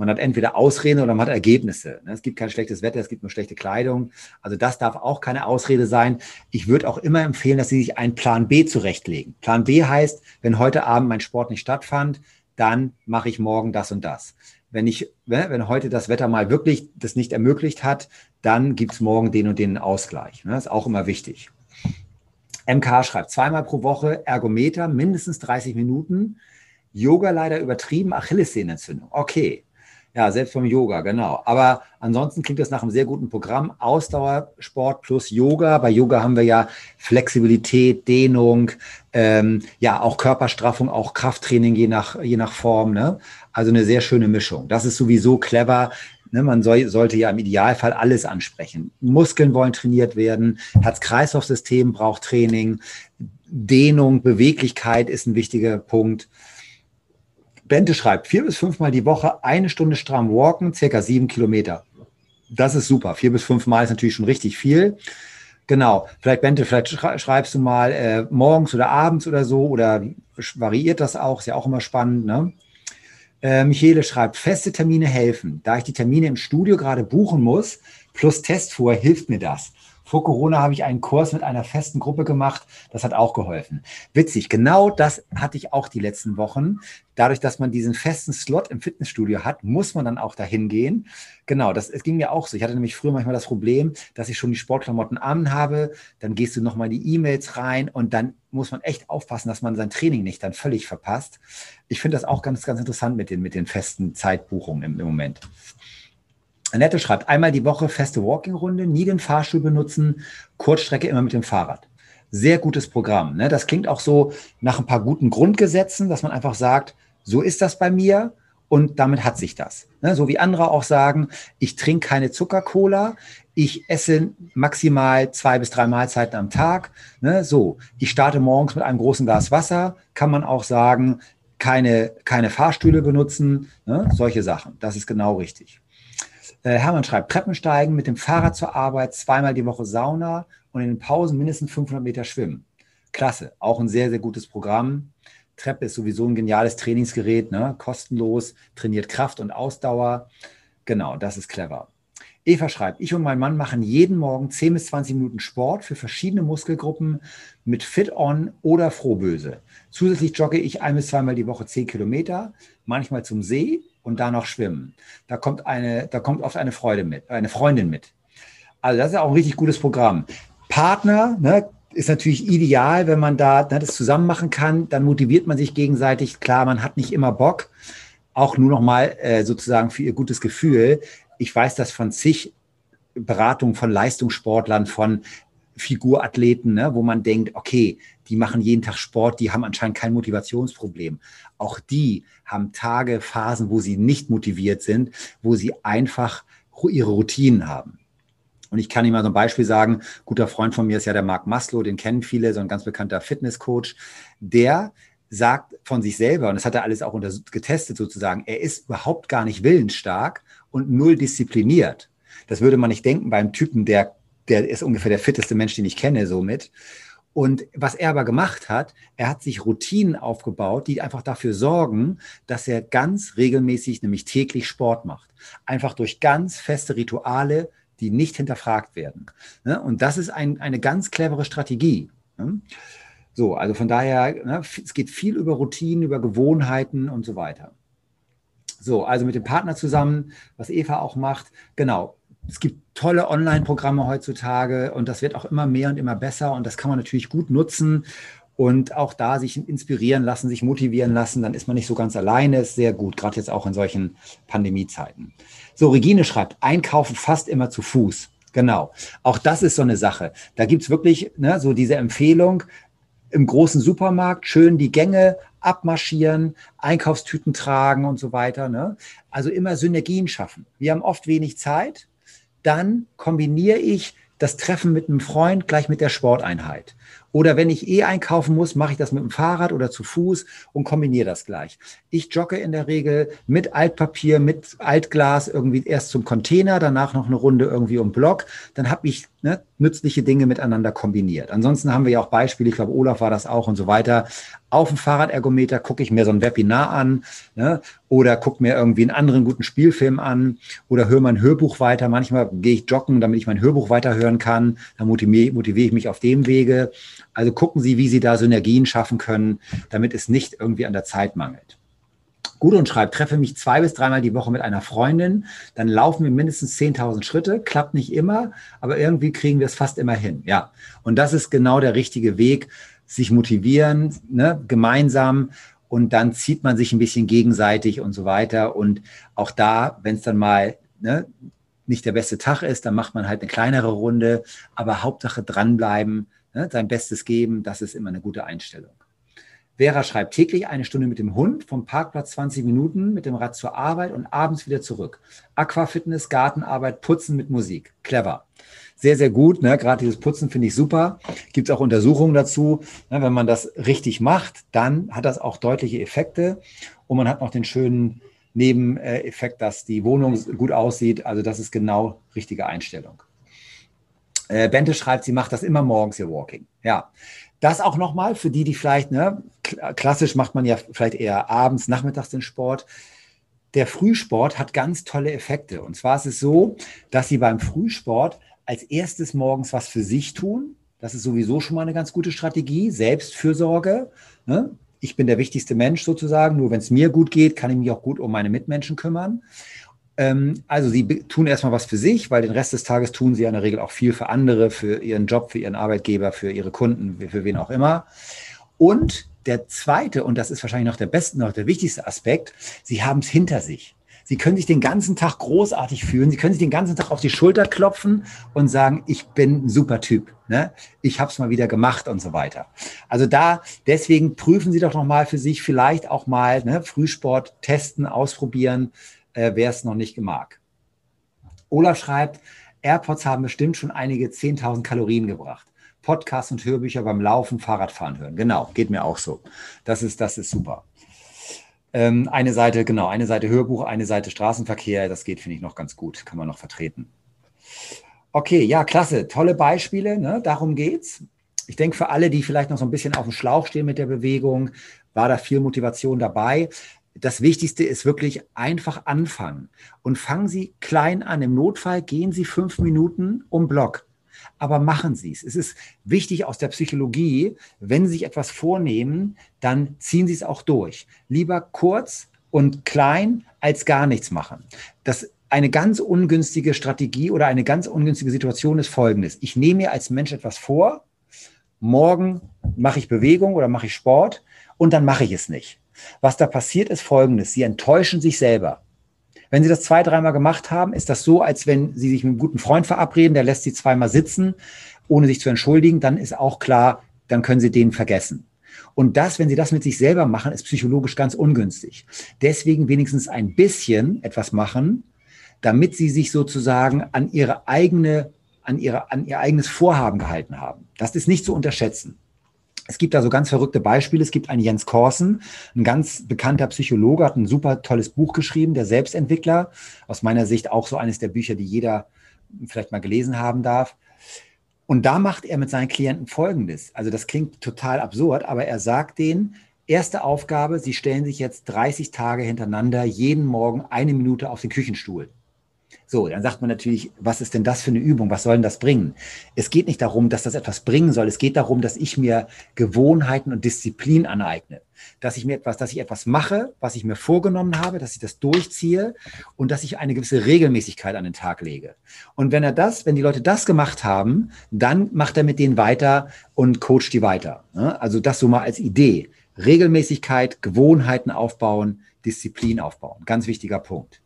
Man hat entweder Ausreden oder man hat Ergebnisse. Ne? Es gibt kein schlechtes Wetter, es gibt nur schlechte Kleidung. Also das darf auch keine Ausrede sein. Ich würde auch immer empfehlen, dass Sie sich einen Plan B zurechtlegen. Plan B heißt, wenn heute Abend mein Sport nicht stattfand, dann mache ich morgen das und das. Wenn ich, ne, wenn heute das Wetter mal wirklich das nicht ermöglicht hat, dann gibt es morgen den und den Ausgleich. Das ist auch immer wichtig. MK schreibt zweimal pro Woche Ergometer, mindestens 30 Minuten. Yoga leider übertrieben, Achillessehnenentzündung. Okay, ja, selbst vom Yoga, genau. Aber ansonsten klingt das nach einem sehr guten Programm. Ausdauersport plus Yoga. Bei Yoga haben wir ja Flexibilität, Dehnung, ähm, ja, auch Körperstraffung, auch Krafttraining je nach, je nach Form. Ne? Also eine sehr schöne Mischung. Das ist sowieso clever. Ne? Man soll, sollte ja im Idealfall alles ansprechen. Muskeln wollen trainiert werden. Herz-Kreislauf-System braucht Training. Dehnung, Beweglichkeit ist ein wichtiger Punkt. Bente schreibt, vier bis fünfmal die Woche eine Stunde stramm walken, circa sieben Kilometer. Das ist super. Vier bis fünfmal ist natürlich schon richtig viel. Genau. Vielleicht, Bente, vielleicht schreibst du mal äh, morgens oder abends oder so oder variiert das auch. Ist ja auch immer spannend. Ne? Äh, Michele schreibt, feste Termine helfen. Da ich die Termine im Studio gerade buchen muss, plus Testfuhr, hilft mir das. Vor Corona habe ich einen Kurs mit einer festen Gruppe gemacht. Das hat auch geholfen. Witzig, genau das hatte ich auch die letzten Wochen. Dadurch, dass man diesen festen Slot im Fitnessstudio hat, muss man dann auch dahin gehen. Genau, das es ging mir auch so. Ich hatte nämlich früher manchmal das Problem, dass ich schon die Sportklamotten an habe. Dann gehst du nochmal in die E-Mails rein und dann muss man echt aufpassen, dass man sein Training nicht dann völlig verpasst. Ich finde das auch ganz, ganz interessant mit den, mit den festen Zeitbuchungen im, im Moment. Annette schreibt, einmal die Woche feste Walking-Runde, nie den Fahrstuhl benutzen, Kurzstrecke immer mit dem Fahrrad. Sehr gutes Programm. Ne? Das klingt auch so nach ein paar guten Grundgesetzen, dass man einfach sagt, so ist das bei mir und damit hat sich das. Ne? So wie andere auch sagen, ich trinke keine Zuckercola, ich esse maximal zwei bis drei Mahlzeiten am Tag. Ne? So, ich starte morgens mit einem großen Glas Wasser, kann man auch sagen, keine, keine Fahrstühle benutzen, ne? solche Sachen. Das ist genau richtig. Äh, Hermann schreibt, Treppensteigen, mit dem Fahrrad zur Arbeit, zweimal die Woche Sauna und in den Pausen mindestens 500 Meter schwimmen. Klasse, auch ein sehr, sehr gutes Programm. Treppe ist sowieso ein geniales Trainingsgerät, ne? kostenlos, trainiert Kraft und Ausdauer. Genau, das ist clever. Eva schreibt, ich und mein Mann machen jeden Morgen 10 bis 20 Minuten Sport für verschiedene Muskelgruppen mit Fit-On oder Frohböse. Zusätzlich jogge ich ein bis zweimal die Woche 10 Kilometer, manchmal zum See und da noch schwimmen. Da kommt eine, da kommt oft eine Freude mit, eine Freundin mit. Also das ist auch ein richtig gutes Programm. Partner, ne, ist natürlich ideal, wenn man da ne, das zusammen machen kann. Dann motiviert man sich gegenseitig. Klar, man hat nicht immer Bock. Auch nur noch mal äh, sozusagen für ihr gutes Gefühl. Ich weiß das von zig Beratungen von Leistungssportlern, von Figurathleten, ne, wo man denkt, okay, die machen jeden Tag Sport, die haben anscheinend kein Motivationsproblem. Auch die haben Tage, Phasen, wo sie nicht motiviert sind, wo sie einfach ihre Routinen haben. Und ich kann Ihnen mal so ein Beispiel sagen, guter Freund von mir ist ja der Marc Maslow, den kennen viele, so ein ganz bekannter Fitnesscoach, der sagt von sich selber, und das hat er alles auch getestet sozusagen, er ist überhaupt gar nicht willensstark und null diszipliniert. Das würde man nicht denken beim Typen, der der ist ungefähr der fitteste Mensch, den ich kenne, somit. Und was er aber gemacht hat, er hat sich Routinen aufgebaut, die einfach dafür sorgen, dass er ganz regelmäßig, nämlich täglich Sport macht. Einfach durch ganz feste Rituale, die nicht hinterfragt werden. Ne? Und das ist ein, eine ganz clevere Strategie. Ne? So, also von daher, ne, es geht viel über Routinen, über Gewohnheiten und so weiter. So, also mit dem Partner zusammen, was Eva auch macht. Genau, es gibt tolle Online-Programme heutzutage und das wird auch immer mehr und immer besser und das kann man natürlich gut nutzen und auch da sich inspirieren lassen, sich motivieren lassen, dann ist man nicht so ganz alleine, ist sehr gut, gerade jetzt auch in solchen Pandemiezeiten. So, Regine schreibt, einkaufen fast immer zu Fuß. Genau. Auch das ist so eine Sache. Da gibt es wirklich ne, so diese Empfehlung, im großen Supermarkt schön die Gänge abmarschieren, Einkaufstüten tragen und so weiter. Ne? Also immer Synergien schaffen. Wir haben oft wenig Zeit dann kombiniere ich das Treffen mit einem Freund gleich mit der Sporteinheit. Oder wenn ich eh einkaufen muss, mache ich das mit dem Fahrrad oder zu Fuß und kombiniere das gleich. Ich jogge in der Regel mit Altpapier, mit Altglas irgendwie erst zum Container, danach noch eine Runde irgendwie um Block. Dann habe ich ne, nützliche Dinge miteinander kombiniert. Ansonsten haben wir ja auch Beispiele, ich glaube, Olaf war das auch und so weiter. Auf dem Fahrradergometer gucke ich mir so ein Webinar an ne, oder gucke mir irgendwie einen anderen guten Spielfilm an oder höre mein Hörbuch weiter. Manchmal gehe ich joggen, damit ich mein Hörbuch weiterhören kann. Dann motiviere, motiviere ich mich auf dem Wege. Also gucken Sie, wie Sie da Synergien schaffen können, damit es nicht irgendwie an der Zeit mangelt. Gudrun schreibt, treffe mich zwei bis dreimal die Woche mit einer Freundin, dann laufen wir mindestens 10.000 Schritte, klappt nicht immer, aber irgendwie kriegen wir es fast immer hin. Ja, und das ist genau der richtige Weg, sich motivieren, ne, gemeinsam und dann zieht man sich ein bisschen gegenseitig und so weiter. Und auch da, wenn es dann mal ne, nicht der beste Tag ist, dann macht man halt eine kleinere Runde, aber Hauptsache dranbleiben, ne, sein Bestes geben, das ist immer eine gute Einstellung. Vera schreibt täglich eine Stunde mit dem Hund, vom Parkplatz 20 Minuten, mit dem Rad zur Arbeit und abends wieder zurück. Aquafitness, Gartenarbeit, Putzen mit Musik. Clever. Sehr, sehr gut. Ne? Gerade dieses Putzen finde ich super. Gibt es auch Untersuchungen dazu. Ne? Wenn man das richtig macht, dann hat das auch deutliche Effekte. Und man hat noch den schönen Nebeneffekt, dass die Wohnung gut aussieht. Also das ist genau richtige Einstellung. Äh, Bente schreibt, sie macht das immer morgens ihr Walking. Ja, das auch nochmal für die, die vielleicht, ne, klassisch macht man ja vielleicht eher abends, nachmittags den Sport. Der Frühsport hat ganz tolle Effekte. Und zwar ist es so, dass Sie beim Frühsport als erstes morgens was für sich tun. Das ist sowieso schon mal eine ganz gute Strategie. Selbstfürsorge. Ne? Ich bin der wichtigste Mensch sozusagen. Nur wenn es mir gut geht, kann ich mich auch gut um meine Mitmenschen kümmern. Ähm, also sie tun erstmal was für sich, weil den Rest des Tages tun sie ja in der Regel auch viel für andere, für ihren Job, für ihren Arbeitgeber, für ihre Kunden, für wen auch immer. Und der zweite, und das ist wahrscheinlich noch der beste, noch der wichtigste Aspekt, sie haben es hinter sich. Sie können sich den ganzen Tag großartig fühlen. Sie können sich den ganzen Tag auf die Schulter klopfen und sagen, ich bin ein super Typ. Ne? Ich habe es mal wieder gemacht und so weiter. Also da, deswegen prüfen Sie doch nochmal für sich, vielleicht auch mal ne, Frühsport testen, ausprobieren äh, wer es noch nicht mag. Olaf schreibt, AirPods haben bestimmt schon einige 10.000 Kalorien gebracht. Podcasts und Hörbücher beim Laufen, Fahrradfahren hören. Genau, geht mir auch so. Das ist, das ist super. Ähm, eine Seite, genau, eine Seite Hörbuch, eine Seite Straßenverkehr. Das geht, finde ich, noch ganz gut. Kann man noch vertreten. Okay, ja, klasse. Tolle Beispiele. Ne? Darum geht's. Ich denke, für alle, die vielleicht noch so ein bisschen auf dem Schlauch stehen mit der Bewegung, war da viel Motivation dabei das Wichtigste ist wirklich einfach anfangen. Und fangen Sie klein an. Im Notfall gehen Sie fünf Minuten um Block. Aber machen Sie es. Es ist wichtig aus der Psychologie, wenn Sie sich etwas vornehmen, dann ziehen Sie es auch durch. Lieber kurz und klein als gar nichts machen. Das eine ganz ungünstige Strategie oder eine ganz ungünstige Situation ist folgendes. Ich nehme mir als Mensch etwas vor, morgen mache ich Bewegung oder mache ich Sport und dann mache ich es nicht. Was da passiert, ist Folgendes. Sie enttäuschen sich selber. Wenn Sie das zwei, dreimal gemacht haben, ist das so, als wenn Sie sich mit einem guten Freund verabreden, der lässt Sie zweimal sitzen, ohne sich zu entschuldigen, dann ist auch klar, dann können Sie den vergessen. Und das, wenn Sie das mit sich selber machen, ist psychologisch ganz ungünstig. Deswegen wenigstens ein bisschen etwas machen, damit Sie sich sozusagen an Ihre eigene, an Ihre, an Ihr eigenes Vorhaben gehalten haben. Das ist nicht zu unterschätzen. Es gibt da so ganz verrückte Beispiele. Es gibt einen Jens Korsen, ein ganz bekannter Psychologe, hat ein super tolles Buch geschrieben, der Selbstentwickler. Aus meiner Sicht auch so eines der Bücher, die jeder vielleicht mal gelesen haben darf. Und da macht er mit seinen Klienten Folgendes. Also das klingt total absurd, aber er sagt denen, erste Aufgabe, Sie stellen sich jetzt 30 Tage hintereinander jeden Morgen eine Minute auf den Küchenstuhl. So, dann sagt man natürlich, was ist denn das für eine Übung? Was soll denn das bringen? Es geht nicht darum, dass das etwas bringen soll. Es geht darum, dass ich mir Gewohnheiten und Disziplin aneigne. Dass ich mir etwas, dass ich etwas mache, was ich mir vorgenommen habe, dass ich das durchziehe und dass ich eine gewisse Regelmäßigkeit an den Tag lege. Und wenn er das, wenn die Leute das gemacht haben, dann macht er mit denen weiter und coacht die weiter. Also das so mal als Idee. Regelmäßigkeit, Gewohnheiten aufbauen, Disziplin aufbauen. Ganz wichtiger Punkt.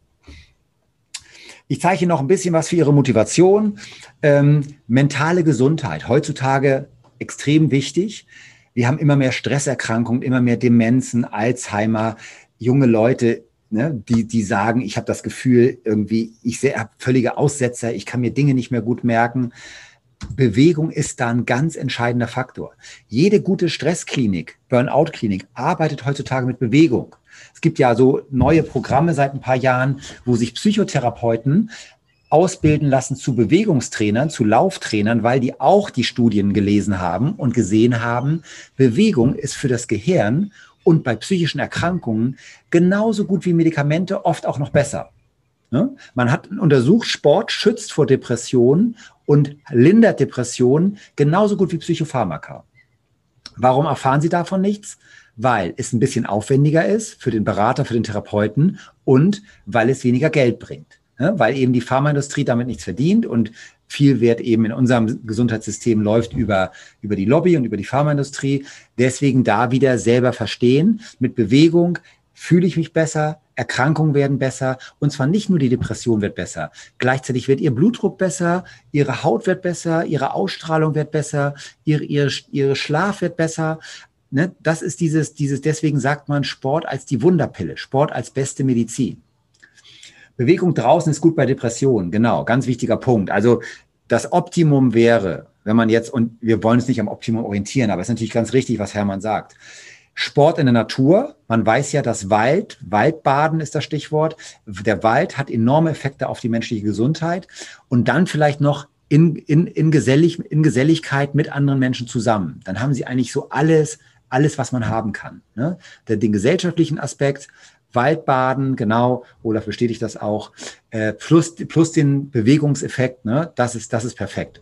Ich zeige noch ein bisschen was für Ihre Motivation. Ähm, mentale Gesundheit, heutzutage extrem wichtig. Wir haben immer mehr Stresserkrankungen, immer mehr Demenzen, Alzheimer, junge Leute, ne, die, die sagen, ich habe das Gefühl, irgendwie, ich habe völlige Aussetzer, ich kann mir Dinge nicht mehr gut merken. Bewegung ist da ein ganz entscheidender Faktor. Jede gute Stressklinik, Burnout-Klinik arbeitet heutzutage mit Bewegung. Es gibt ja so neue Programme seit ein paar Jahren, wo sich Psychotherapeuten ausbilden lassen zu Bewegungstrainern, zu Lauftrainern, weil die auch die Studien gelesen haben und gesehen haben, Bewegung ist für das Gehirn und bei psychischen Erkrankungen genauso gut wie Medikamente, oft auch noch besser. Ne? Man hat untersucht, Sport schützt vor Depressionen und lindert Depressionen genauso gut wie Psychopharmaka. Warum erfahren Sie davon nichts? Weil es ein bisschen aufwendiger ist für den Berater, für den Therapeuten und weil es weniger Geld bringt. Ne? Weil eben die Pharmaindustrie damit nichts verdient und viel Wert eben in unserem Gesundheitssystem läuft über, über die Lobby und über die Pharmaindustrie. Deswegen da wieder selber verstehen. Mit Bewegung fühle ich mich besser, Erkrankungen werden besser und zwar nicht nur die Depression wird besser. Gleichzeitig wird ihr Blutdruck besser, ihre Haut wird besser, ihre Ausstrahlung wird besser, ihre, ihre, ihre Schlaf wird besser. Ne? Das ist dieses, dieses, deswegen sagt man Sport als die Wunderpille, Sport als beste Medizin. Bewegung draußen ist gut bei Depressionen, genau, ganz wichtiger Punkt. Also das Optimum wäre, wenn man jetzt, und wir wollen uns nicht am Optimum orientieren, aber es ist natürlich ganz richtig, was Hermann sagt. Sport in der Natur. Man weiß ja, dass Wald, Waldbaden ist das Stichwort. Der Wald hat enorme Effekte auf die menschliche Gesundheit. Und dann vielleicht noch in, in, in, Gesellig, in Geselligkeit mit anderen Menschen zusammen. Dann haben sie eigentlich so alles, alles, was man haben kann. Ne? Den, den gesellschaftlichen Aspekt, Waldbaden, genau, Olaf bestätigt das auch, äh, plus, plus den Bewegungseffekt, ne? das, ist, das ist perfekt.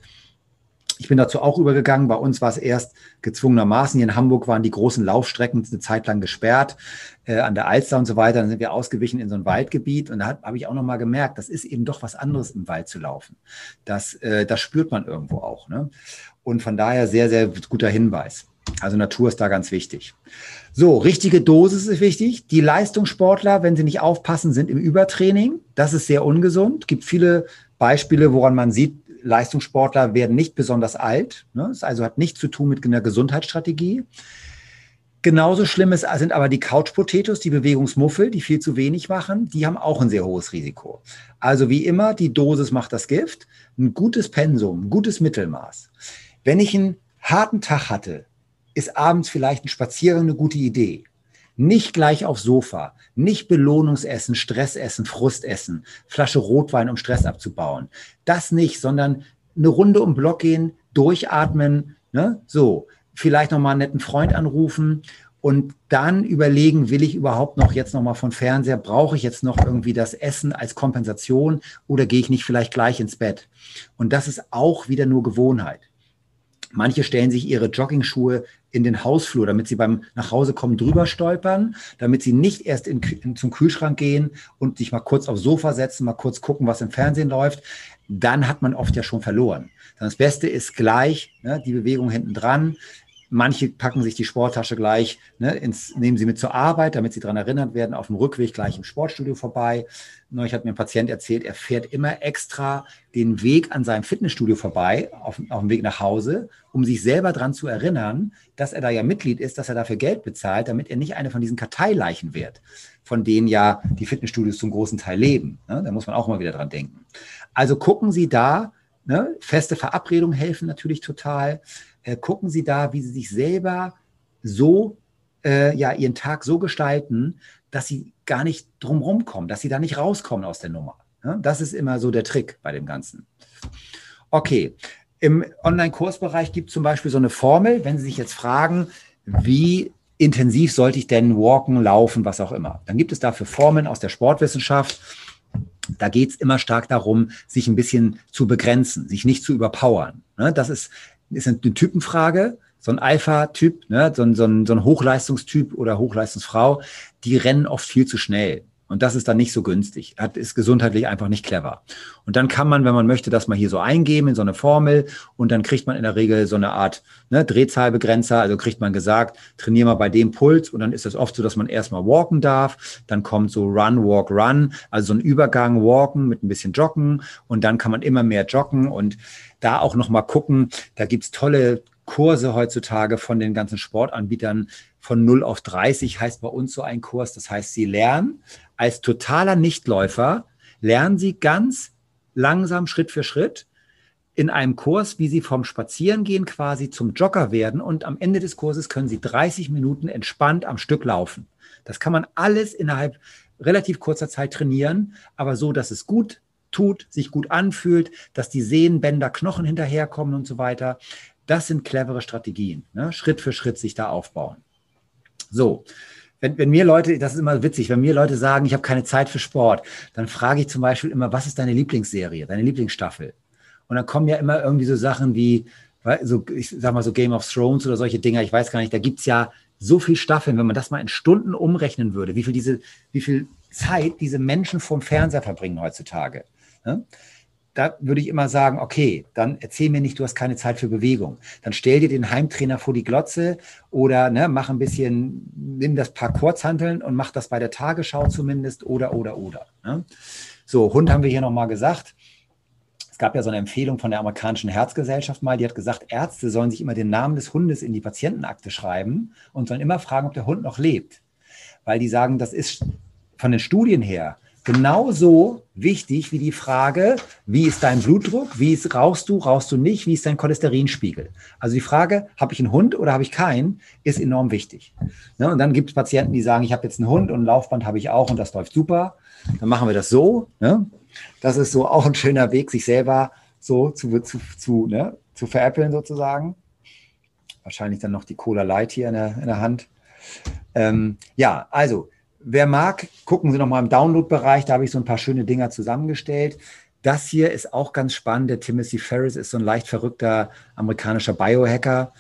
Ich bin dazu auch übergegangen. Bei uns war es erst gezwungenermaßen. Hier in Hamburg waren die großen Laufstrecken eine Zeit lang gesperrt, äh, an der Alster und so weiter. Dann sind wir ausgewichen in so ein Waldgebiet. Und da habe ich auch nochmal gemerkt, das ist eben doch was anderes im Wald zu laufen. Das, äh, das spürt man irgendwo auch. Ne? Und von daher sehr, sehr guter Hinweis. Also Natur ist da ganz wichtig. So, richtige Dosis ist wichtig. Die Leistungssportler, wenn sie nicht aufpassen, sind im Übertraining. Das ist sehr ungesund. Es gibt viele Beispiele, woran man sieht, Leistungssportler werden nicht besonders alt. Ne? Das also hat nichts zu tun mit einer Gesundheitsstrategie. Genauso schlimm sind aber die Couch-Potatoes, die Bewegungsmuffel, die viel zu wenig machen. Die haben auch ein sehr hohes Risiko. Also wie immer, die Dosis macht das Gift. Ein gutes Pensum, ein gutes Mittelmaß. Wenn ich einen harten Tag hatte, ist abends vielleicht ein Spaziergang eine gute Idee. Nicht gleich aufs Sofa, nicht Belohnungsessen, Stressessen, Frustessen, Flasche Rotwein, um Stress abzubauen. Das nicht, sondern eine Runde um Block gehen, durchatmen, ne? so, vielleicht nochmal einen netten Freund anrufen und dann überlegen, will ich überhaupt noch jetzt nochmal von Fernseher, brauche ich jetzt noch irgendwie das Essen als Kompensation oder gehe ich nicht vielleicht gleich ins Bett? Und das ist auch wieder nur Gewohnheit. Manche stellen sich ihre Joggingschuhe in den Hausflur, damit sie beim Nachhausekommen drüber stolpern, damit sie nicht erst in, in, zum Kühlschrank gehen und sich mal kurz aufs Sofa setzen, mal kurz gucken, was im Fernsehen läuft. Dann hat man oft ja schon verloren. Dann das Beste ist gleich ne, die Bewegung hinten dran, Manche packen sich die Sporttasche gleich, ne, ins, nehmen sie mit zur Arbeit, damit sie daran erinnert werden, auf dem Rückweg gleich im Sportstudio vorbei. Neulich hat mir ein Patient erzählt, er fährt immer extra den Weg an seinem Fitnessstudio vorbei, auf, auf dem Weg nach Hause, um sich selber daran zu erinnern, dass er da ja Mitglied ist, dass er dafür Geld bezahlt, damit er nicht eine von diesen Karteileichen wird, von denen ja die Fitnessstudios zum großen Teil leben. Ne? Da muss man auch mal wieder dran denken. Also gucken Sie da, ne? feste Verabredungen helfen natürlich total äh, gucken Sie da, wie Sie sich selber so, äh, ja, Ihren Tag so gestalten, dass Sie gar nicht drumherum kommen, dass Sie da nicht rauskommen aus der Nummer. Das ist immer so der Trick bei dem Ganzen. Okay, im Online-Kursbereich gibt es zum Beispiel so eine Formel, wenn Sie sich jetzt fragen, wie intensiv sollte ich denn walken, laufen, was auch immer. Dann gibt es dafür Formeln aus der Sportwissenschaft. Da geht es immer stark darum, sich ein bisschen zu begrenzen, sich nicht zu überpowern. Ne, das ist ist eine Typenfrage. So ein Alpha-Typ, ne, so, ein, so, so ein Hochleistungstyp oder Hochleistungsfrau, die rennen oft viel zu schnell. Und das ist dann nicht so günstig. Das ist gesundheitlich einfach nicht clever. Und dann kann man, wenn man möchte, das mal hier so eingeben in so eine Formel und dann kriegt man in der Regel so eine Art ne, Drehzahlbegrenzer. Also kriegt man gesagt, trainier mal bei dem Puls und dann ist es oft so, dass man erstmal walken darf. Dann kommt so Run, Walk, Run, also so ein Übergang, Walken mit ein bisschen Joggen und dann kann man immer mehr joggen und da auch nochmal gucken. Da gibt's tolle Kurse heutzutage von den ganzen Sportanbietern. Von 0 auf 30 heißt bei uns so ein Kurs. Das heißt, Sie lernen als totaler Nichtläufer, lernen Sie ganz langsam Schritt für Schritt in einem Kurs, wie Sie vom Spazierengehen quasi zum Jogger werden und am Ende des Kurses können Sie 30 Minuten entspannt am Stück laufen. Das kann man alles innerhalb relativ kurzer Zeit trainieren, aber so, dass es gut tut, sich gut anfühlt, dass die Sehnen, Bänder, Knochen hinterherkommen und so weiter. Das sind clevere Strategien. Ne? Schritt für Schritt sich da aufbauen. So, wenn, wenn mir Leute, das ist immer witzig, wenn mir Leute sagen, ich habe keine Zeit für Sport, dann frage ich zum Beispiel immer, was ist deine Lieblingsserie, deine Lieblingsstaffel? Und dann kommen ja immer irgendwie so Sachen wie, so, ich sag mal so Game of Thrones oder solche Dinger, ich weiß gar nicht, da gibt's ja so viel Staffeln, wenn man das mal in Stunden umrechnen würde, wie viel diese, wie viel Zeit diese Menschen vorm Fernseher verbringen heutzutage. Ne? Da würde ich immer sagen, okay, dann erzähl mir nicht, du hast keine Zeit für Bewegung. Dann stell dir den Heimtrainer vor die Glotze oder ne, mach ein bisschen, nimm das paar Kurzhanteln und mach das bei der Tagesschau zumindest oder, oder, oder. Ne? So, Hund haben wir hier nochmal gesagt. Es gab ja so eine Empfehlung von der amerikanischen Herzgesellschaft mal, die hat gesagt, Ärzte sollen sich immer den Namen des Hundes in die Patientenakte schreiben und sollen immer fragen, ob der Hund noch lebt. Weil die sagen, das ist von den Studien her genauso wichtig wie die Frage, wie ist dein Blutdruck, wie ist, rauchst du, rauchst du nicht, wie ist dein Cholesterinspiegel. Also die Frage, habe ich einen Hund oder habe ich keinen, ist enorm wichtig. Ne? Und dann gibt es Patienten, die sagen, ich habe jetzt einen Hund und ein Laufband habe ich auch und das läuft super. Dann machen wir das so. Ne? Das ist so auch ein schöner Weg, sich selber so zu, zu, zu, ne? zu veräppeln sozusagen. Wahrscheinlich dann noch die Cola Light hier in der, in der Hand. Ähm, ja, also Wer mag, gucken Sie noch mal im Download-Bereich, da habe ich so ein paar schöne Dinger zusammengestellt. Das hier ist auch ganz spannend. Der Timothy Ferris ist so ein leicht verrückter amerikanischer Biohacker.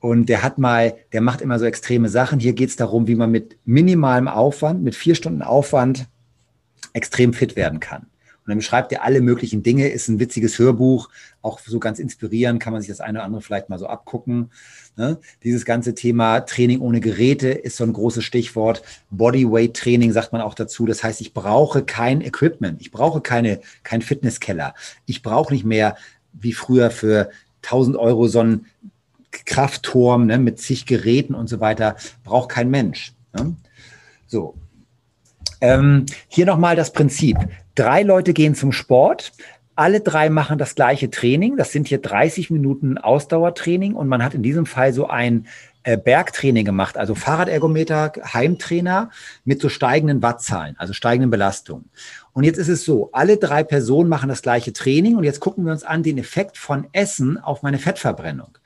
Und der hat mal, der macht immer so extreme Sachen. Hier geht es darum, wie man mit minimalem Aufwand, mit vier Stunden Aufwand extrem fit werden kann. Und dann beschreibt er alle möglichen Dinge, ist ein witziges Hörbuch, auch so ganz inspirierend, kann man sich das eine oder andere vielleicht mal so abgucken. Ne? Dieses ganze Thema Training ohne Geräte ist so ein großes Stichwort. Bodyweight Training sagt man auch dazu. Das heißt, ich brauche kein Equipment, ich brauche keine, kein Fitnesskeller. Ich brauche nicht mehr wie früher für 1000 Euro so einen Kraftturm ne, mit zig Geräten und so weiter. Braucht kein Mensch. Ne? So, ähm, hier nochmal das Prinzip. Drei Leute gehen zum Sport. Alle drei machen das gleiche Training. Das sind hier 30 Minuten Ausdauertraining und man hat in diesem Fall so ein äh, Bergtraining gemacht, also Fahrradergometer, Heimtrainer mit so steigenden Wattzahlen, also steigenden Belastungen. Und jetzt ist es so, alle drei Personen machen das gleiche Training und jetzt gucken wir uns an den Effekt von Essen auf meine Fettverbrennung.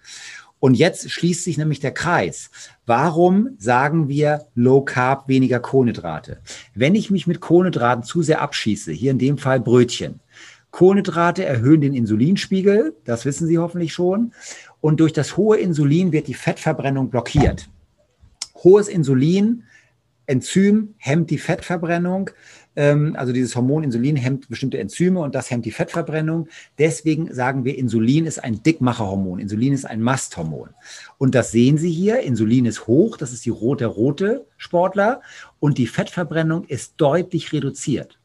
Und jetzt schließt sich nämlich der Kreis. Warum sagen wir Low Carb, weniger Kohlenhydrate? Wenn ich mich mit Kohlenhydraten zu sehr abschieße, hier in dem Fall Brötchen, Kohlenhydrate erhöhen den Insulinspiegel, das wissen Sie hoffentlich schon. Und durch das hohe Insulin wird die Fettverbrennung blockiert. Hohes Insulin, Enzym hemmt die Fettverbrennung. Ähm, also dieses Hormon Insulin hemmt bestimmte Enzyme und das hemmt die Fettverbrennung. Deswegen sagen wir, Insulin ist ein Dickmacherhormon. Insulin ist ein Masthormon. Und das sehen Sie hier. Insulin ist hoch. Das ist die rote, rote Sportler. Und die Fettverbrennung ist deutlich reduziert.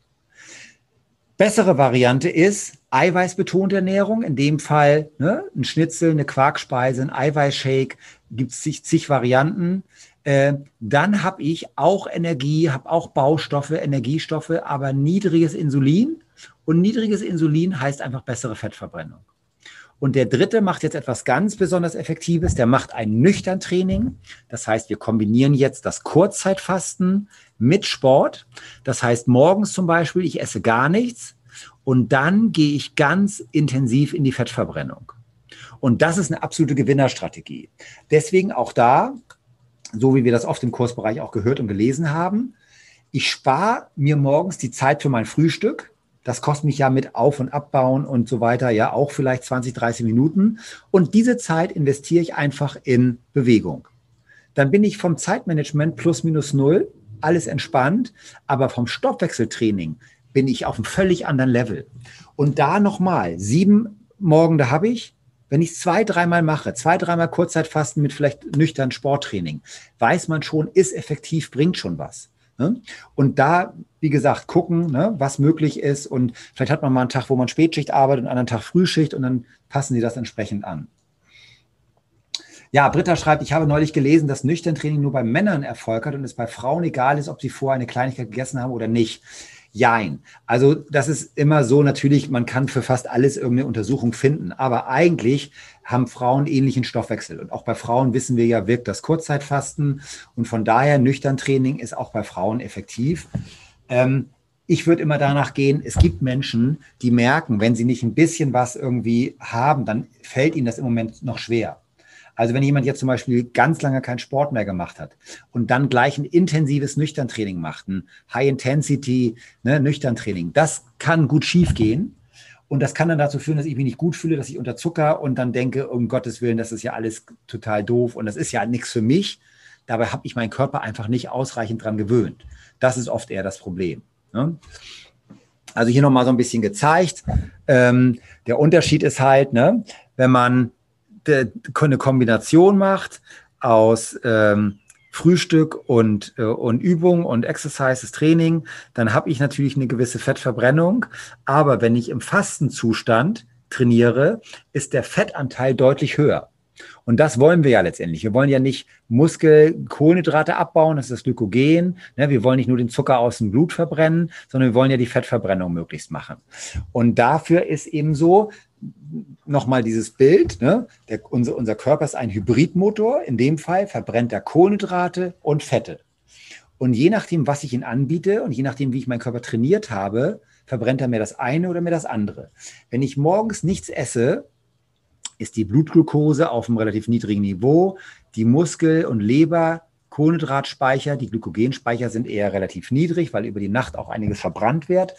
Bessere Variante ist eiweißbetonte Ernährung, in dem Fall ne, ein Schnitzel, eine Quarkspeise, ein Eiweißshake, gibt es zig, zig Varianten. Äh, dann habe ich auch Energie, habe auch Baustoffe, Energiestoffe, aber niedriges Insulin. Und niedriges Insulin heißt einfach bessere Fettverbrennung. Und der dritte macht jetzt etwas ganz besonders Effektives. Der macht ein nüchtern Training. Das heißt, wir kombinieren jetzt das Kurzzeitfasten mit Sport. Das heißt, morgens zum Beispiel, ich esse gar nichts und dann gehe ich ganz intensiv in die Fettverbrennung. Und das ist eine absolute Gewinnerstrategie. Deswegen auch da so wie wir das oft im Kursbereich auch gehört und gelesen haben. Ich spare mir morgens die Zeit für mein Frühstück. Das kostet mich ja mit Auf- und Abbauen und so weiter ja auch vielleicht 20, 30 Minuten. Und diese Zeit investiere ich einfach in Bewegung. Dann bin ich vom Zeitmanagement plus minus null, alles entspannt, aber vom Stoffwechseltraining bin ich auf einem völlig anderen Level. Und da nochmal, sieben Morgen, da habe ich, wenn ich es zwei, dreimal mache, zwei, dreimal Kurzzeitfasten mit vielleicht nüchtern Sporttraining, weiß man schon, ist effektiv, bringt schon was. Ne? Und da, wie gesagt, gucken, ne, was möglich ist. Und vielleicht hat man mal einen Tag, wo man Spätschicht arbeitet und einen anderen Tag Frühschicht und dann passen Sie das entsprechend an. Ja, Britta schreibt, ich habe neulich gelesen, dass nüchtern Training nur bei Männern Erfolg hat und es bei Frauen egal ist, ob sie vorher eine Kleinigkeit gegessen haben oder nicht. Jein. Also das ist immer so, natürlich, man kann für fast alles irgendeine Untersuchung finden, aber eigentlich haben Frauen ähnlichen Stoffwechsel. Und auch bei Frauen wissen wir ja, wirkt das Kurzzeitfasten. Und von daher, nüchtern Training ist auch bei Frauen effektiv. Ähm, ich würde immer danach gehen, es gibt Menschen, die merken, wenn sie nicht ein bisschen was irgendwie haben, dann fällt ihnen das im Moment noch schwer. Also wenn jemand jetzt zum Beispiel ganz lange keinen Sport mehr gemacht hat und dann gleich ein intensives Nüchterntraining macht, ein High-Intensity ne, Nüchterntraining, das kann gut schiefgehen. Und das kann dann dazu führen, dass ich mich nicht gut fühle, dass ich unter Zucker und dann denke, um Gottes Willen, das ist ja alles total doof und das ist ja nichts für mich. Dabei habe ich meinen Körper einfach nicht ausreichend dran gewöhnt. Das ist oft eher das Problem. Ne? Also hier nochmal so ein bisschen gezeigt. Ähm, der Unterschied ist halt, ne, wenn man eine Kombination macht aus ähm, Frühstück und, äh, und Übung und Exercises, Training, dann habe ich natürlich eine gewisse Fettverbrennung. Aber wenn ich im Fastenzustand trainiere, ist der Fettanteil deutlich höher. Und das wollen wir ja letztendlich. Wir wollen ja nicht Muskelkohlenhydrate abbauen, das ist das Glykogen. Ne? Wir wollen nicht nur den Zucker aus dem Blut verbrennen, sondern wir wollen ja die Fettverbrennung möglichst machen. Und dafür ist eben so, nochmal dieses Bild, ne? Der, unser, unser Körper ist ein Hybridmotor. In dem Fall verbrennt er Kohlenhydrate und Fette. Und je nachdem, was ich ihn anbiete und je nachdem, wie ich meinen Körper trainiert habe, verbrennt er mir das eine oder mir das andere. Wenn ich morgens nichts esse, ist die Blutglucose auf einem relativ niedrigen Niveau. Die Muskel- und Leber Kohlenhydratspeicher, die Glykogenspeicher sind eher relativ niedrig, weil über die Nacht auch einiges verbrannt wird.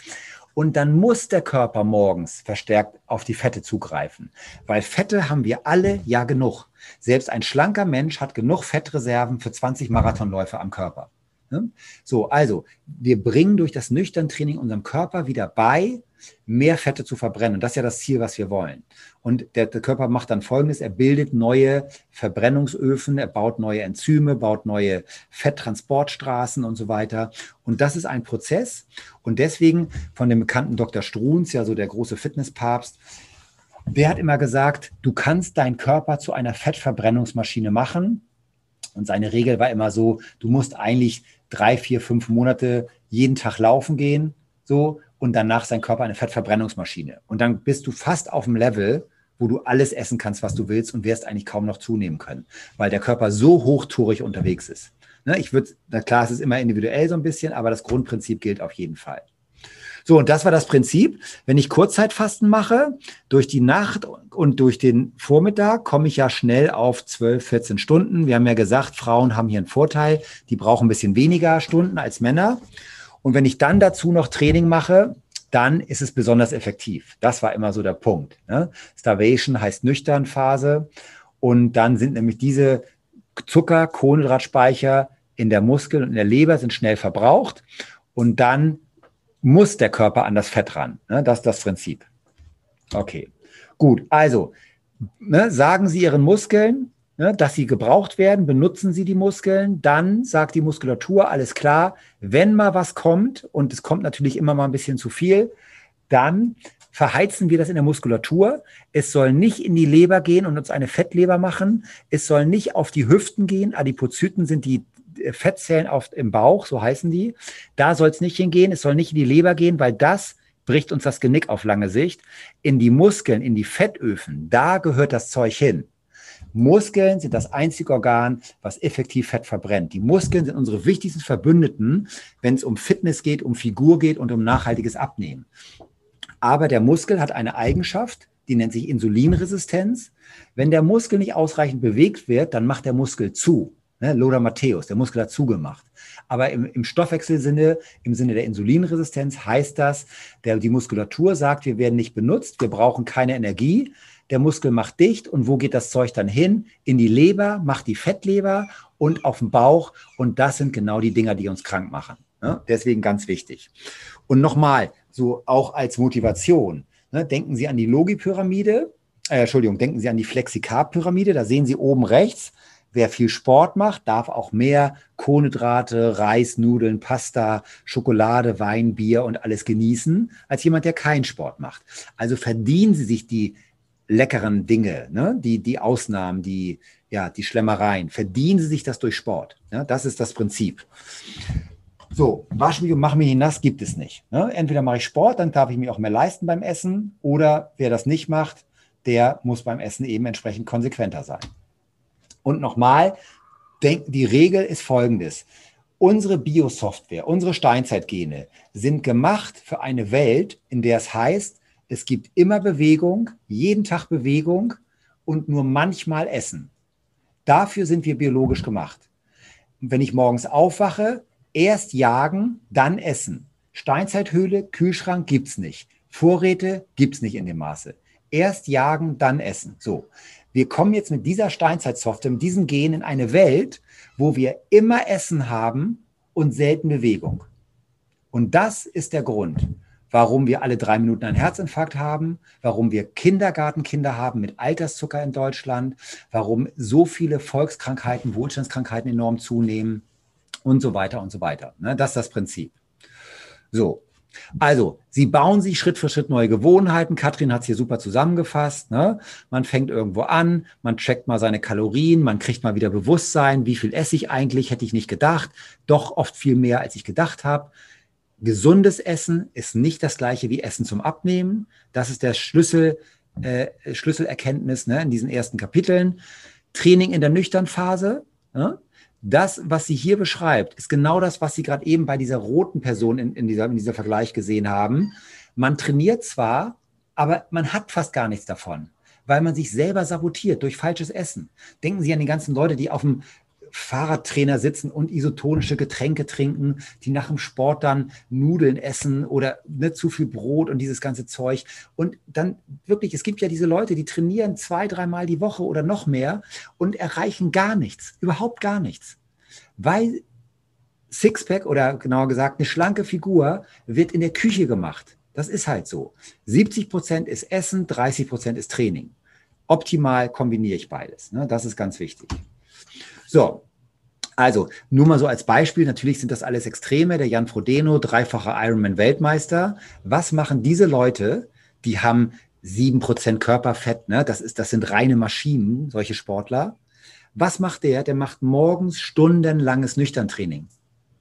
Und dann muss der Körper morgens verstärkt auf die Fette zugreifen, weil Fette haben wir alle ja genug. Selbst ein schlanker Mensch hat genug Fettreserven für 20 Marathonläufe am Körper. Ne? So, also wir bringen durch das nüchtern Training unserem Körper wieder bei, mehr Fette zu verbrennen. Und das ist ja das Ziel, was wir wollen. Und der, der, Körper macht dann Folgendes, er bildet neue Verbrennungsöfen, er baut neue Enzyme, baut neue Fetttransportstraßen und so weiter. Und das ist ein Prozess. Und deswegen von dem bekannten Dr. Struns, ja so der große Fitnesspapst, der hat immer gesagt, du kannst deinen Körper zu einer Fettverbrennungsmaschine machen. Und seine Regel war immer so, du musst eigentlich drei, vier, fünf Monate jeden Tag laufen gehen, so, und danach sein Körper eine Fettverbrennungsmaschine. Und dann bist du fast auf dem Level, wo du alles essen kannst, was du willst und wirst eigentlich kaum noch zunehmen können, weil der Körper so hochtourig unterwegs ist. Ne, ich würde, klar, es ist immer individuell so ein bisschen, aber das Grundprinzip gilt auf jeden Fall. So, und das war das Prinzip. Wenn ich Kurzzeitfasten mache, durch die Nacht und durch den Vormittag komme ich ja schnell auf 12, 14 Stunden. Wir haben ja gesagt, Frauen haben hier einen Vorteil. Die brauchen ein bisschen weniger Stunden als Männer. Und wenn ich dann dazu noch Training mache, dann ist es besonders effektiv. Das war immer so der Punkt. Ne? Starvation heißt nüchtern Phase. Und dann sind nämlich diese Zucker, Kohlenhydratspeicher in der Muskel und in der Leber sind schnell verbraucht. Und dann muss der Körper an das Fett ran. Ne? Das ist das Prinzip. Okay, gut. Also, ne, sagen Sie Ihren Muskeln, ne, dass sie gebraucht werden, benutzen sie die Muskeln, dann sagt die Muskulatur, alles klar, wenn mal was kommt, und es kommt natürlich immer mal ein bisschen zu viel, dann verheizen wir das in der Muskulatur. Es soll nicht in die Leber gehen und uns eine Fettleber machen. Es soll nicht auf die Hüften gehen. Adipozyten sind die Fettzellen auf, im Bauch, so heißen die. Da soll es nicht hingehen. Es soll nicht in die Leber gehen, weil das bricht uns das Genick auf lange Sicht. In die Muskeln, in die Fettöfen, da gehört das Zeug hin. Muskeln sind das einzige Organ, was effektiv Fett verbrennt. Die Muskeln sind unsere wichtigsten Verbündeten, wenn es um Fitness geht, um Figur geht und um nachhaltiges Abnehmen. Aber der Muskel hat eine Eigenschaft, die nennt sich Insulinresistenz. Wenn der Muskel nicht ausreichend bewegt wird, dann macht der Muskel zu. Ne? Lothar Matthäus, der Muskel hat zugemacht. Aber im, im Stoffwechselsinne, im Sinne der Insulinresistenz heißt das, der, die Muskulatur sagt, wir werden nicht benutzt, wir brauchen keine Energie der Muskel macht dicht und wo geht das Zeug dann hin? In die Leber, macht die Fettleber und auf den Bauch und das sind genau die Dinger, die uns krank machen. Ne? Deswegen ganz wichtig. Und nochmal, so auch als Motivation, ne? denken Sie an die Logi-Pyramide, äh, Entschuldigung, denken Sie an die Flexikar-Pyramide, da sehen Sie oben rechts, Wer viel Sport macht, darf auch mehr Kohlenhydrate, Reis, Nudeln, Pasta, Schokolade, Wein, Bier und alles genießen, als jemand, der keinen Sport macht. Also verdienen Sie sich die leckeren Dinge, ne? die, die Ausnahmen, die, ja, die Schlemmereien. Verdienen sie sich das durch Sport. Ja? Das ist das Prinzip. So, wasch mich und mach mich nass gibt es nicht. Ne? Entweder mache ich Sport, dann darf ich mir auch mehr leisten beim Essen, oder wer das nicht macht, der muss beim Essen eben entsprechend konsequenter sein. Und nochmal, die Regel ist folgendes. Unsere Biosoftware, unsere Steinzeitgene sind gemacht für eine Welt, in der es heißt, es gibt immer Bewegung, jeden Tag Bewegung und nur manchmal Essen. Dafür sind wir biologisch gemacht. Wenn ich morgens aufwache, erst jagen, dann essen. Steinzeithöhle, Kühlschrank gibt es nicht. Vorräte gibt es nicht in dem Maße. Erst jagen, dann essen. So. Wir kommen jetzt mit dieser Steinzeitsoftware, mit diesem Gen in eine Welt, wo wir immer Essen haben und selten Bewegung. Und das ist der Grund, warum wir alle drei Minuten einen Herzinfarkt haben, warum wir Kindergartenkinder haben mit Alterszucker in Deutschland, warum so viele Volkskrankheiten, Wohlstandskrankheiten enorm zunehmen und so weiter und so weiter. Ne, das ist das Prinzip. So, also, Sie bauen sich Schritt für Schritt neue Gewohnheiten. Katrin hat es hier super zusammengefasst. Ne? Man fängt irgendwo an, man checkt mal seine Kalorien, man kriegt mal wieder Bewusstsein, wie viel esse ich eigentlich, hätte ich nicht gedacht. Doch oft viel mehr, als ich gedacht habe. Gesundes Essen ist nicht das gleiche wie Essen zum Abnehmen. Das ist der Schlüssel, äh, Schlüsselerkenntnis ne, in diesen ersten Kapiteln. Training in der Nüchternphase. Ne? das, was sie hier beschreibt, ist genau das, was Sie gerade eben bei dieser roten Person in, in, dieser, in dieser Vergleich gesehen haben. Man trainiert zwar, aber man hat fast gar nichts davon, weil man sich selber sabotiert durch falsches Essen. Denken Sie an die ganzen Leute, die auf dem Fahrradtrainer sitzen und isotonische Getränke trinken, die nach dem Sport dann Nudeln essen oder nicht zu viel Brot und dieses ganze Zeug. Und dann wirklich, es gibt ja diese Leute, die trainieren zwei, dreimal die Woche oder noch mehr und erreichen gar nichts, überhaupt gar nichts. Weil Sixpack oder genauer gesagt eine schlanke Figur wird in der Küche gemacht. Das ist halt so. 70 Prozent ist Essen, 30 Prozent ist Training. Optimal kombiniere ich beides. Ne? Das ist ganz wichtig. So, also nur mal so als Beispiel, natürlich sind das alles Extreme, der Jan Frodeno, dreifacher Ironman-Weltmeister. Was machen diese Leute, die haben 7% Körperfett, ne? das, ist, das sind reine Maschinen, solche Sportler. Was macht der? Der macht morgens stundenlanges Nüchterntraining.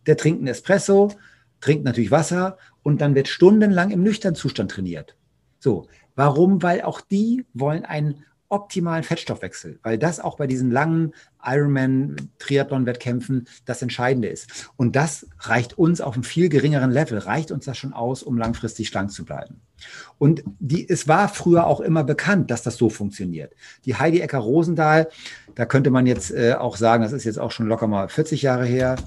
Der trinkt einen Espresso, trinkt natürlich Wasser und dann wird stundenlang im Nüchternzustand trainiert. So, warum? Weil auch die wollen ein optimalen Fettstoffwechsel, weil das auch bei diesen langen Ironman-Triathlon-Wettkämpfen das Entscheidende ist. Und das reicht uns auf einem viel geringeren Level, reicht uns das schon aus, um langfristig schlank zu bleiben. Und die, es war früher auch immer bekannt, dass das so funktioniert. Die Heidi Ecker-Rosendahl, da könnte man jetzt äh, auch sagen, das ist jetzt auch schon locker mal 40 Jahre her,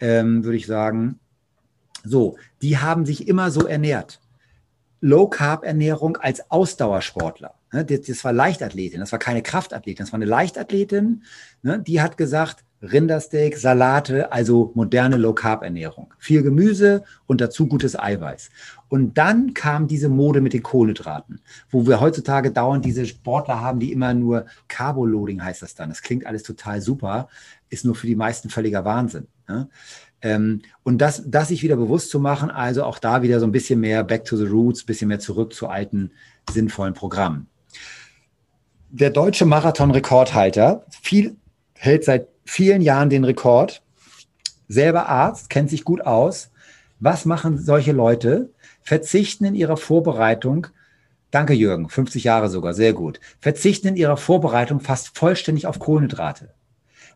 ähm, würde ich sagen. So, die haben sich immer so ernährt. Low-Carb-Ernährung als Ausdauersportler. Ne, das war Leichtathletin, das war keine Kraftathletin, das war eine Leichtathletin. Ne, die hat gesagt, Rindersteak, Salate, also moderne Low-Carb-Ernährung. Viel Gemüse und dazu gutes Eiweiß. Und dann kam diese Mode mit den Kohlenhydraten, wo wir heutzutage dauernd diese Sportler haben, die immer nur Carboloading heißt das dann. Das klingt alles total super, ist nur für die meisten völliger Wahnsinn. Ne? Ähm, und das, das sich wieder bewusst zu machen, also auch da wieder so ein bisschen mehr back to the roots, ein bisschen mehr zurück zu alten sinnvollen Programmen der deutsche Marathon-Rekordhalter viel, hält seit vielen Jahren den Rekord. Selber Arzt, kennt sich gut aus. Was machen solche Leute? Verzichten in ihrer Vorbereitung, danke Jürgen, 50 Jahre sogar, sehr gut, verzichten in ihrer Vorbereitung fast vollständig auf Kohlenhydrate.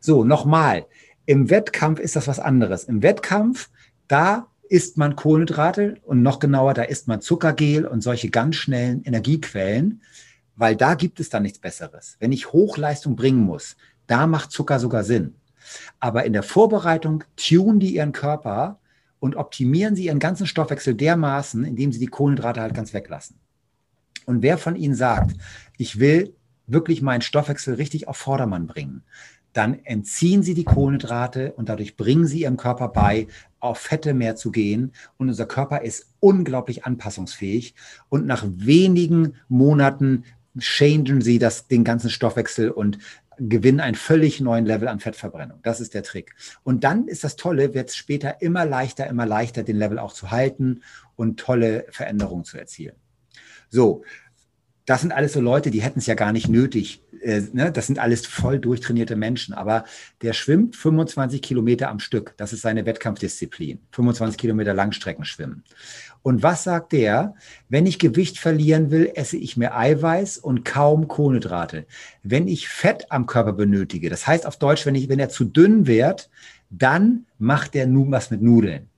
So, nochmal, im Wettkampf ist das was anderes. Im Wettkampf, da isst man Kohlenhydrate und noch genauer, da isst man Zuckergel und solche ganz schnellen Energiequellen weil da gibt es dann nichts Besseres. Wenn ich Hochleistung bringen muss, da macht Zucker sogar Sinn. Aber in der Vorbereitung tun die ihren Körper und optimieren sie ihren ganzen Stoffwechsel dermaßen, indem sie die Kohlenhydrate halt ganz weglassen. Und wer von Ihnen sagt, ich will wirklich meinen Stoffwechsel richtig auf Vordermann bringen, dann entziehen Sie die Kohlenhydrate und dadurch bringen Sie Ihrem Körper bei, auf Fette mehr zu gehen. Und unser Körper ist unglaublich anpassungsfähig. Und nach wenigen Monaten changen sie das, den ganzen Stoffwechsel und gewinnen einen völlig neuen Level an Fettverbrennung. Das ist der Trick. Und dann ist das Tolle, wird es später immer leichter, immer leichter, den Level auch zu halten und tolle Veränderungen zu erzielen. So, das sind alles so Leute, die hätten es ja gar nicht nötig. Äh, ne? Das sind alles voll durchtrainierte Menschen. Aber der schwimmt 25 Kilometer am Stück. Das ist seine Wettkampfdisziplin. 25 Kilometer Langstrecken schwimmen. Und was sagt der? Wenn ich Gewicht verlieren will, esse ich mehr Eiweiß und kaum Kohlenhydrate. Wenn ich Fett am Körper benötige, das heißt auf Deutsch, wenn, ich, wenn er zu dünn wird, dann macht er nun was mit Nudeln.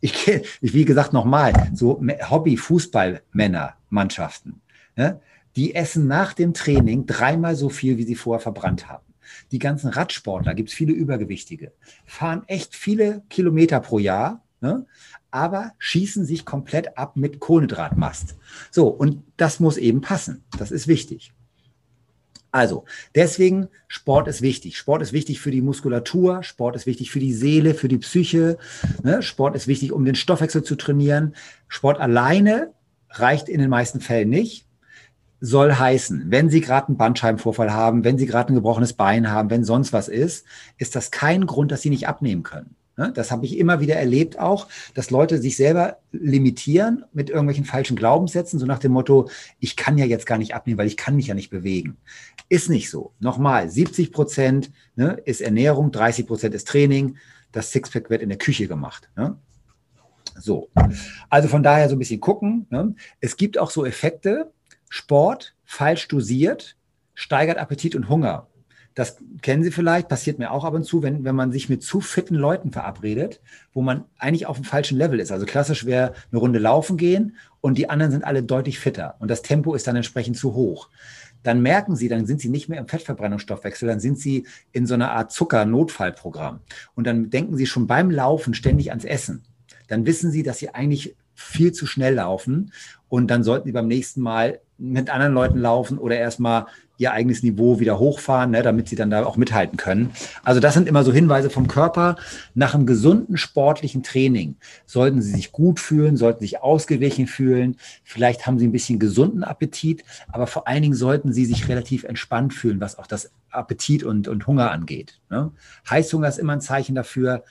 Ich, ich wie gesagt, nochmal, so Hobby-Fußballmänner, Mannschaften, ne? die essen nach dem Training dreimal so viel, wie sie vorher verbrannt haben. Die ganzen Radsportler, gibt es viele Übergewichtige, fahren echt viele Kilometer pro Jahr, ne? aber schießen sich komplett ab mit Kohlenhydratmast. So, und das muss eben passen. Das ist wichtig. Also, deswegen, Sport ist wichtig. Sport ist wichtig für die Muskulatur, Sport ist wichtig für die Seele, für die Psyche. Ne? Sport ist wichtig, um den Stoffwechsel zu trainieren. Sport alleine reicht in den meisten Fällen nicht. Soll heißen, wenn Sie gerade einen Bandscheibenvorfall haben, wenn Sie gerade ein gebrochenes Bein haben, wenn sonst was ist, ist das kein Grund, dass Sie nicht abnehmen können. Ne? Das habe ich immer wieder erlebt auch, dass Leute sich selber limitieren mit irgendwelchen falschen Glaubenssätzen, so nach dem Motto, ich kann ja jetzt gar nicht abnehmen, weil ich kann mich ja nicht bewegen. Ist nicht so. Nochmal, 70 Prozent ne, ist Ernährung, 30 Prozent ist Training. Das Sixpack wird in der Küche gemacht. Ne? So, also von daher so ein bisschen gucken. Ne? Es gibt auch so Effekte. Sport falsch dosiert steigert Appetit und Hunger. Das kennen Sie vielleicht, passiert mir auch ab und zu, wenn, wenn man sich mit zu fitten Leuten verabredet, wo man eigentlich auf dem falschen Level ist. Also klassisch wäre eine Runde laufen gehen und die anderen sind alle deutlich fitter und das Tempo ist dann entsprechend zu hoch. Dann merken Sie, dann sind Sie nicht mehr im Fettverbrennungsstoffwechsel, dann sind Sie in so einer Art Zucker-Notfallprogramm. Und dann denken Sie schon beim Laufen ständig ans Essen. Dann wissen Sie, dass Sie eigentlich viel zu schnell laufen und dann sollten Sie beim nächsten Mal mit anderen Leuten laufen oder erstmal ihr eigenes Niveau wieder hochfahren, ne, damit sie dann da auch mithalten können. Also das sind immer so Hinweise vom Körper. Nach einem gesunden sportlichen Training sollten sie sich gut fühlen, sollten sich ausgeglichen fühlen. Vielleicht haben sie ein bisschen gesunden Appetit, aber vor allen Dingen sollten sie sich relativ entspannt fühlen, was auch das Appetit und, und Hunger angeht. Ne? Heißhunger ist immer ein Zeichen dafür,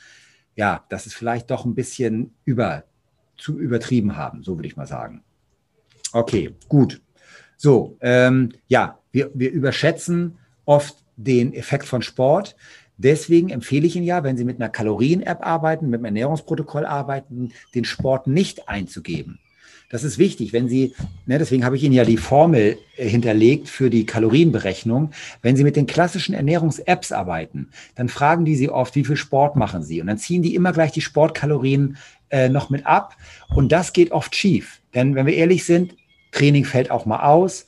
ja, dass es vielleicht doch ein bisschen über, zu übertrieben haben, so würde ich mal sagen. Okay, gut. So, ähm, ja, wir, wir überschätzen oft den Effekt von Sport. Deswegen empfehle ich Ihnen ja, wenn Sie mit einer Kalorien-App arbeiten, mit einem Ernährungsprotokoll arbeiten, den Sport nicht einzugeben. Das ist wichtig, wenn Sie, ne, deswegen habe ich Ihnen ja die Formel äh, hinterlegt für die Kalorienberechnung. Wenn Sie mit den klassischen Ernährungs-Apps arbeiten, dann fragen die Sie oft, wie viel Sport machen Sie? Und dann ziehen die immer gleich die Sportkalorien äh, noch mit ab. Und das geht oft schief. Denn wenn wir ehrlich sind, Training fällt auch mal aus.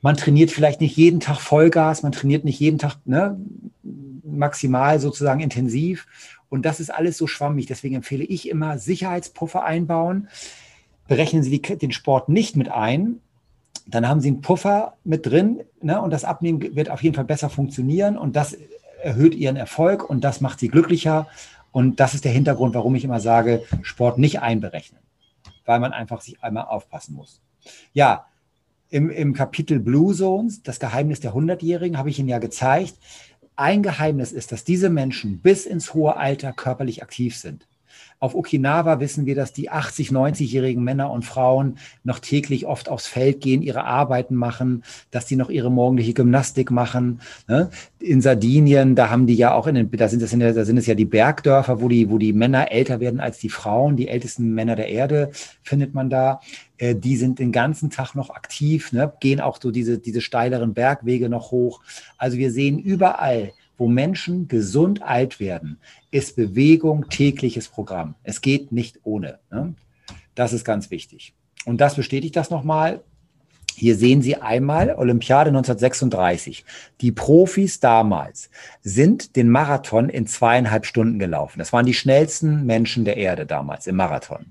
Man trainiert vielleicht nicht jeden Tag Vollgas, man trainiert nicht jeden Tag ne, maximal sozusagen intensiv. Und das ist alles so schwammig. Deswegen empfehle ich immer Sicherheitspuffer einbauen. Berechnen Sie die, den Sport nicht mit ein, dann haben Sie einen Puffer mit drin ne, und das Abnehmen wird auf jeden Fall besser funktionieren und das erhöht Ihren Erfolg und das macht Sie glücklicher. Und das ist der Hintergrund, warum ich immer sage, Sport nicht einberechnen, weil man einfach sich einmal aufpassen muss. Ja, im, im Kapitel Blue Zones, das Geheimnis der Hundertjährigen, habe ich Ihnen ja gezeigt. Ein Geheimnis ist, dass diese Menschen bis ins hohe Alter körperlich aktiv sind. Auf Okinawa wissen wir, dass die 80, 90-jährigen Männer und Frauen noch täglich oft aufs Feld gehen, ihre Arbeiten machen, dass die noch ihre morgendliche Gymnastik machen. Ne? In Sardinien, da haben die ja auch in den, da sind es, da sind ja die Bergdörfer, wo die, wo die Männer älter werden als die Frauen. Die ältesten Männer der Erde findet man da. Äh, die sind den ganzen Tag noch aktiv, ne? gehen auch so diese, diese steileren Bergwege noch hoch. Also wir sehen überall, wo Menschen gesund alt werden, ist Bewegung tägliches Programm. Es geht nicht ohne. Ne? Das ist ganz wichtig. Und das bestätigt das nochmal. Hier sehen Sie einmal Olympiade 1936. Die Profis damals sind den Marathon in zweieinhalb Stunden gelaufen. Das waren die schnellsten Menschen der Erde damals im Marathon.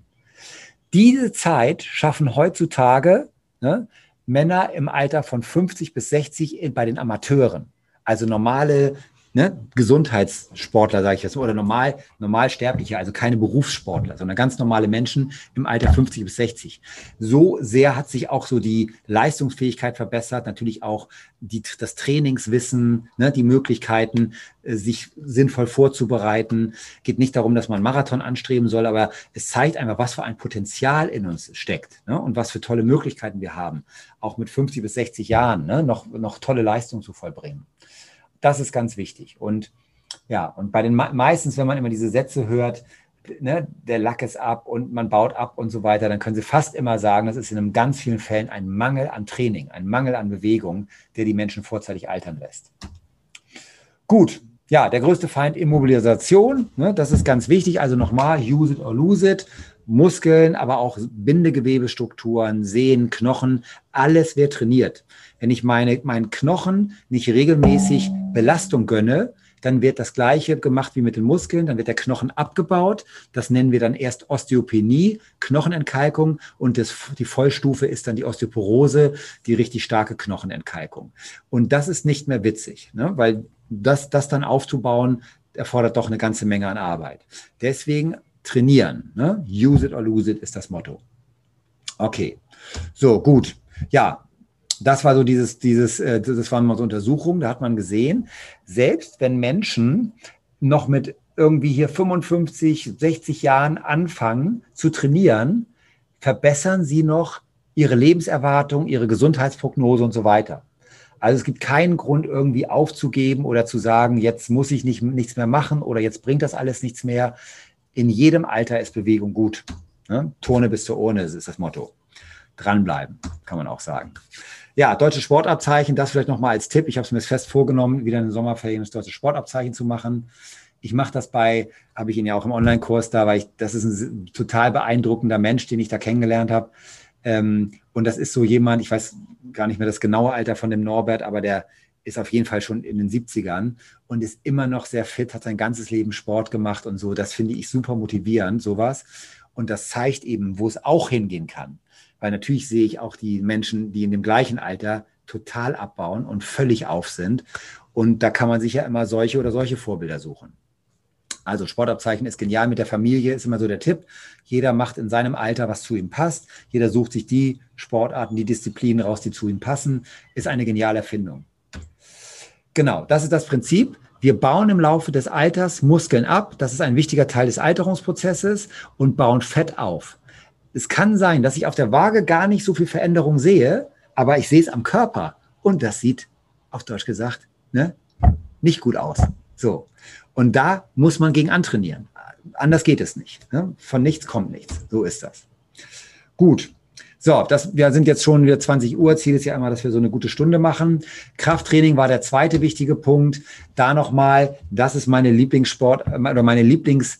Diese Zeit schaffen heutzutage ne, Männer im Alter von 50 bis 60 bei den Amateuren. Also normale ne, Gesundheitssportler, sage ich jetzt, oder normal, Normalsterbliche, also keine Berufssportler, sondern ganz normale Menschen im Alter 50 bis 60. So sehr hat sich auch so die Leistungsfähigkeit verbessert, natürlich auch die, das Trainingswissen, ne, die Möglichkeiten, äh, sich sinnvoll vorzubereiten. Geht nicht darum, dass man Marathon anstreben soll, aber es zeigt einfach, was für ein Potenzial in uns steckt ne, und was für tolle Möglichkeiten wir haben, auch mit 50 bis 60 Jahren ne, noch, noch tolle Leistungen zu vollbringen. Das ist ganz wichtig. Und ja, und bei den meistens, wenn man immer diese Sätze hört, ne, der Lack ist ab und man baut ab und so weiter, dann können Sie fast immer sagen, das ist in einem ganz vielen Fällen ein Mangel an Training, ein Mangel an Bewegung, der die Menschen vorzeitig altern lässt. Gut, ja, der größte Feind Immobilisation, ne, das ist ganz wichtig. Also nochmal, use it or lose it. Muskeln, aber auch Bindegewebestrukturen, Sehnen, Knochen, alles wird trainiert. Wenn ich meine, meinen Knochen nicht regelmäßig Belastung gönne, dann wird das Gleiche gemacht wie mit den Muskeln, dann wird der Knochen abgebaut. Das nennen wir dann erst Osteopenie, Knochenentkalkung und das, die Vollstufe ist dann die Osteoporose, die richtig starke Knochenentkalkung. Und das ist nicht mehr witzig, ne? weil das, das dann aufzubauen, erfordert doch eine ganze Menge an Arbeit. Deswegen trainieren. Ne? Use it or lose it ist das Motto. Okay, so gut. Ja, das war so dieses, dieses, äh, das waren mal so Untersuchungen, da hat man gesehen, selbst wenn Menschen noch mit irgendwie hier 55, 60 Jahren anfangen zu trainieren, verbessern sie noch ihre Lebenserwartung, ihre Gesundheitsprognose und so weiter. Also es gibt keinen Grund, irgendwie aufzugeben oder zu sagen, jetzt muss ich nicht, nichts mehr machen oder jetzt bringt das alles nichts mehr. In jedem Alter ist Bewegung gut. Ne? Turne bis zur Urne ist das Motto. Dranbleiben, kann man auch sagen. Ja, deutsche Sportabzeichen, das vielleicht nochmal als Tipp. Ich habe es mir fest vorgenommen, wieder in den Sommerferien das deutsche Sportabzeichen zu machen. Ich mache das bei, habe ich ihn ja auch im Online-Kurs da, weil ich, das ist ein total beeindruckender Mensch, den ich da kennengelernt habe. Ähm, und das ist so jemand, ich weiß gar nicht mehr das genaue Alter von dem Norbert, aber der ist auf jeden Fall schon in den 70ern und ist immer noch sehr fit, hat sein ganzes Leben Sport gemacht und so. Das finde ich super motivierend, sowas. Und das zeigt eben, wo es auch hingehen kann weil natürlich sehe ich auch die Menschen, die in dem gleichen Alter total abbauen und völlig auf sind. Und da kann man sich ja immer solche oder solche Vorbilder suchen. Also Sportabzeichen ist genial mit der Familie, ist immer so der Tipp. Jeder macht in seinem Alter, was zu ihm passt. Jeder sucht sich die Sportarten, die Disziplinen raus, die zu ihm passen. Ist eine geniale Erfindung. Genau, das ist das Prinzip. Wir bauen im Laufe des Alters Muskeln ab. Das ist ein wichtiger Teil des Alterungsprozesses und bauen Fett auf es kann sein, dass ich auf der Waage gar nicht so viel Veränderung sehe, aber ich sehe es am Körper und das sieht, auf Deutsch gesagt, ne, nicht gut aus. So. Und da muss man gegen antrainieren. Anders geht es nicht. Ne? Von nichts kommt nichts. So ist das. Gut. So, das, wir sind jetzt schon wieder 20 Uhr. Ziel ist ja einmal, dass wir so eine gute Stunde machen. Krafttraining war der zweite wichtige Punkt. Da nochmal, das ist meine Lieblingssport oder meine Lieblings-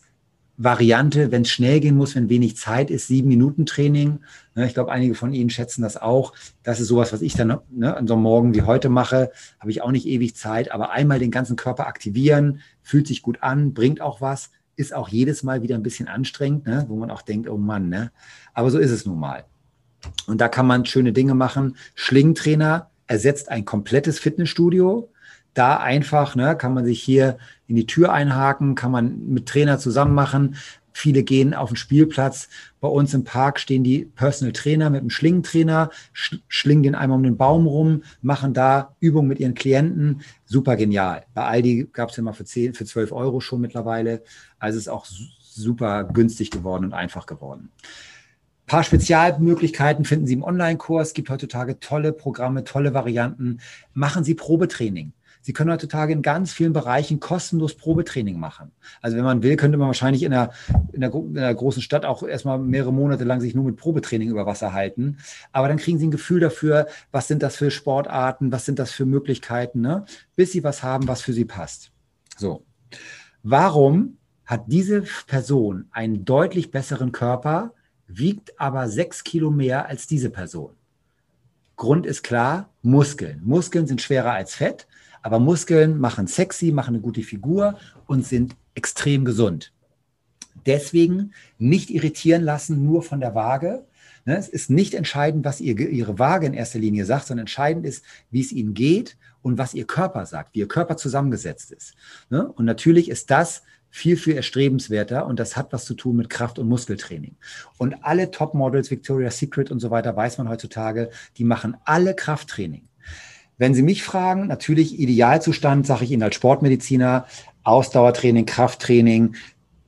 Variante, wenn es schnell gehen muss, wenn wenig Zeit ist, sieben Minuten Training. Ne, ich glaube, einige von Ihnen schätzen das auch. Das ist sowas, was ich dann ne, an so einem Morgen wie heute mache. Habe ich auch nicht ewig Zeit, aber einmal den ganzen Körper aktivieren, fühlt sich gut an, bringt auch was, ist auch jedes Mal wieder ein bisschen anstrengend, ne, wo man auch denkt, oh Mann, ne? Aber so ist es nun mal. Und da kann man schöne Dinge machen. Schlingentrainer ersetzt ein komplettes Fitnessstudio da einfach, ne, kann man sich hier in die Tür einhaken, kann man mit Trainer zusammen machen. Viele gehen auf den Spielplatz. Bei uns im Park stehen die Personal Trainer mit einem Schlingentrainer, schlingen den einmal um den Baum rum, machen da Übungen mit ihren Klienten. Super genial. Bei Aldi gab es ja mal für, 10, für 12 Euro schon mittlerweile. Also ist auch super günstig geworden und einfach geworden. Ein paar Spezialmöglichkeiten finden Sie im Online-Kurs. Es gibt heutzutage tolle Programme, tolle Varianten. Machen Sie Probetraining. Sie können heutzutage in ganz vielen Bereichen kostenlos Probetraining machen. Also wenn man will, könnte man wahrscheinlich in einer, in einer, in einer großen Stadt auch erstmal mehrere Monate lang sich nur mit Probetraining über Wasser halten. Aber dann kriegen Sie ein Gefühl dafür, was sind das für Sportarten, was sind das für Möglichkeiten, ne? bis Sie was haben, was für Sie passt. So. Warum hat diese Person einen deutlich besseren Körper, wiegt aber sechs Kilo mehr als diese Person? Grund ist klar, Muskeln. Muskeln sind schwerer als Fett. Aber Muskeln machen sexy, machen eine gute Figur und sind extrem gesund. Deswegen nicht irritieren lassen nur von der Waage, Ne? Es ist nicht entscheidend, was ihr, Ihre Waage in erster Linie sagt, sondern entscheidend ist, wie es Ihnen geht und was Ihr Körper sagt, wie Ihr Körper zusammengesetzt ist. Ne? Und natürlich ist das viel, viel erstrebenswerter und das hat was zu tun mit Kraft- und Muskeltraining. Und alle Topmodels, Victoria's Secret und so weiter, weiß man heutzutage, die machen alle Krafttraining. Wenn Sie mich fragen, natürlich Idealzustand, sage ich Ihnen als Sportmediziner, Ausdauertraining, Krafttraining,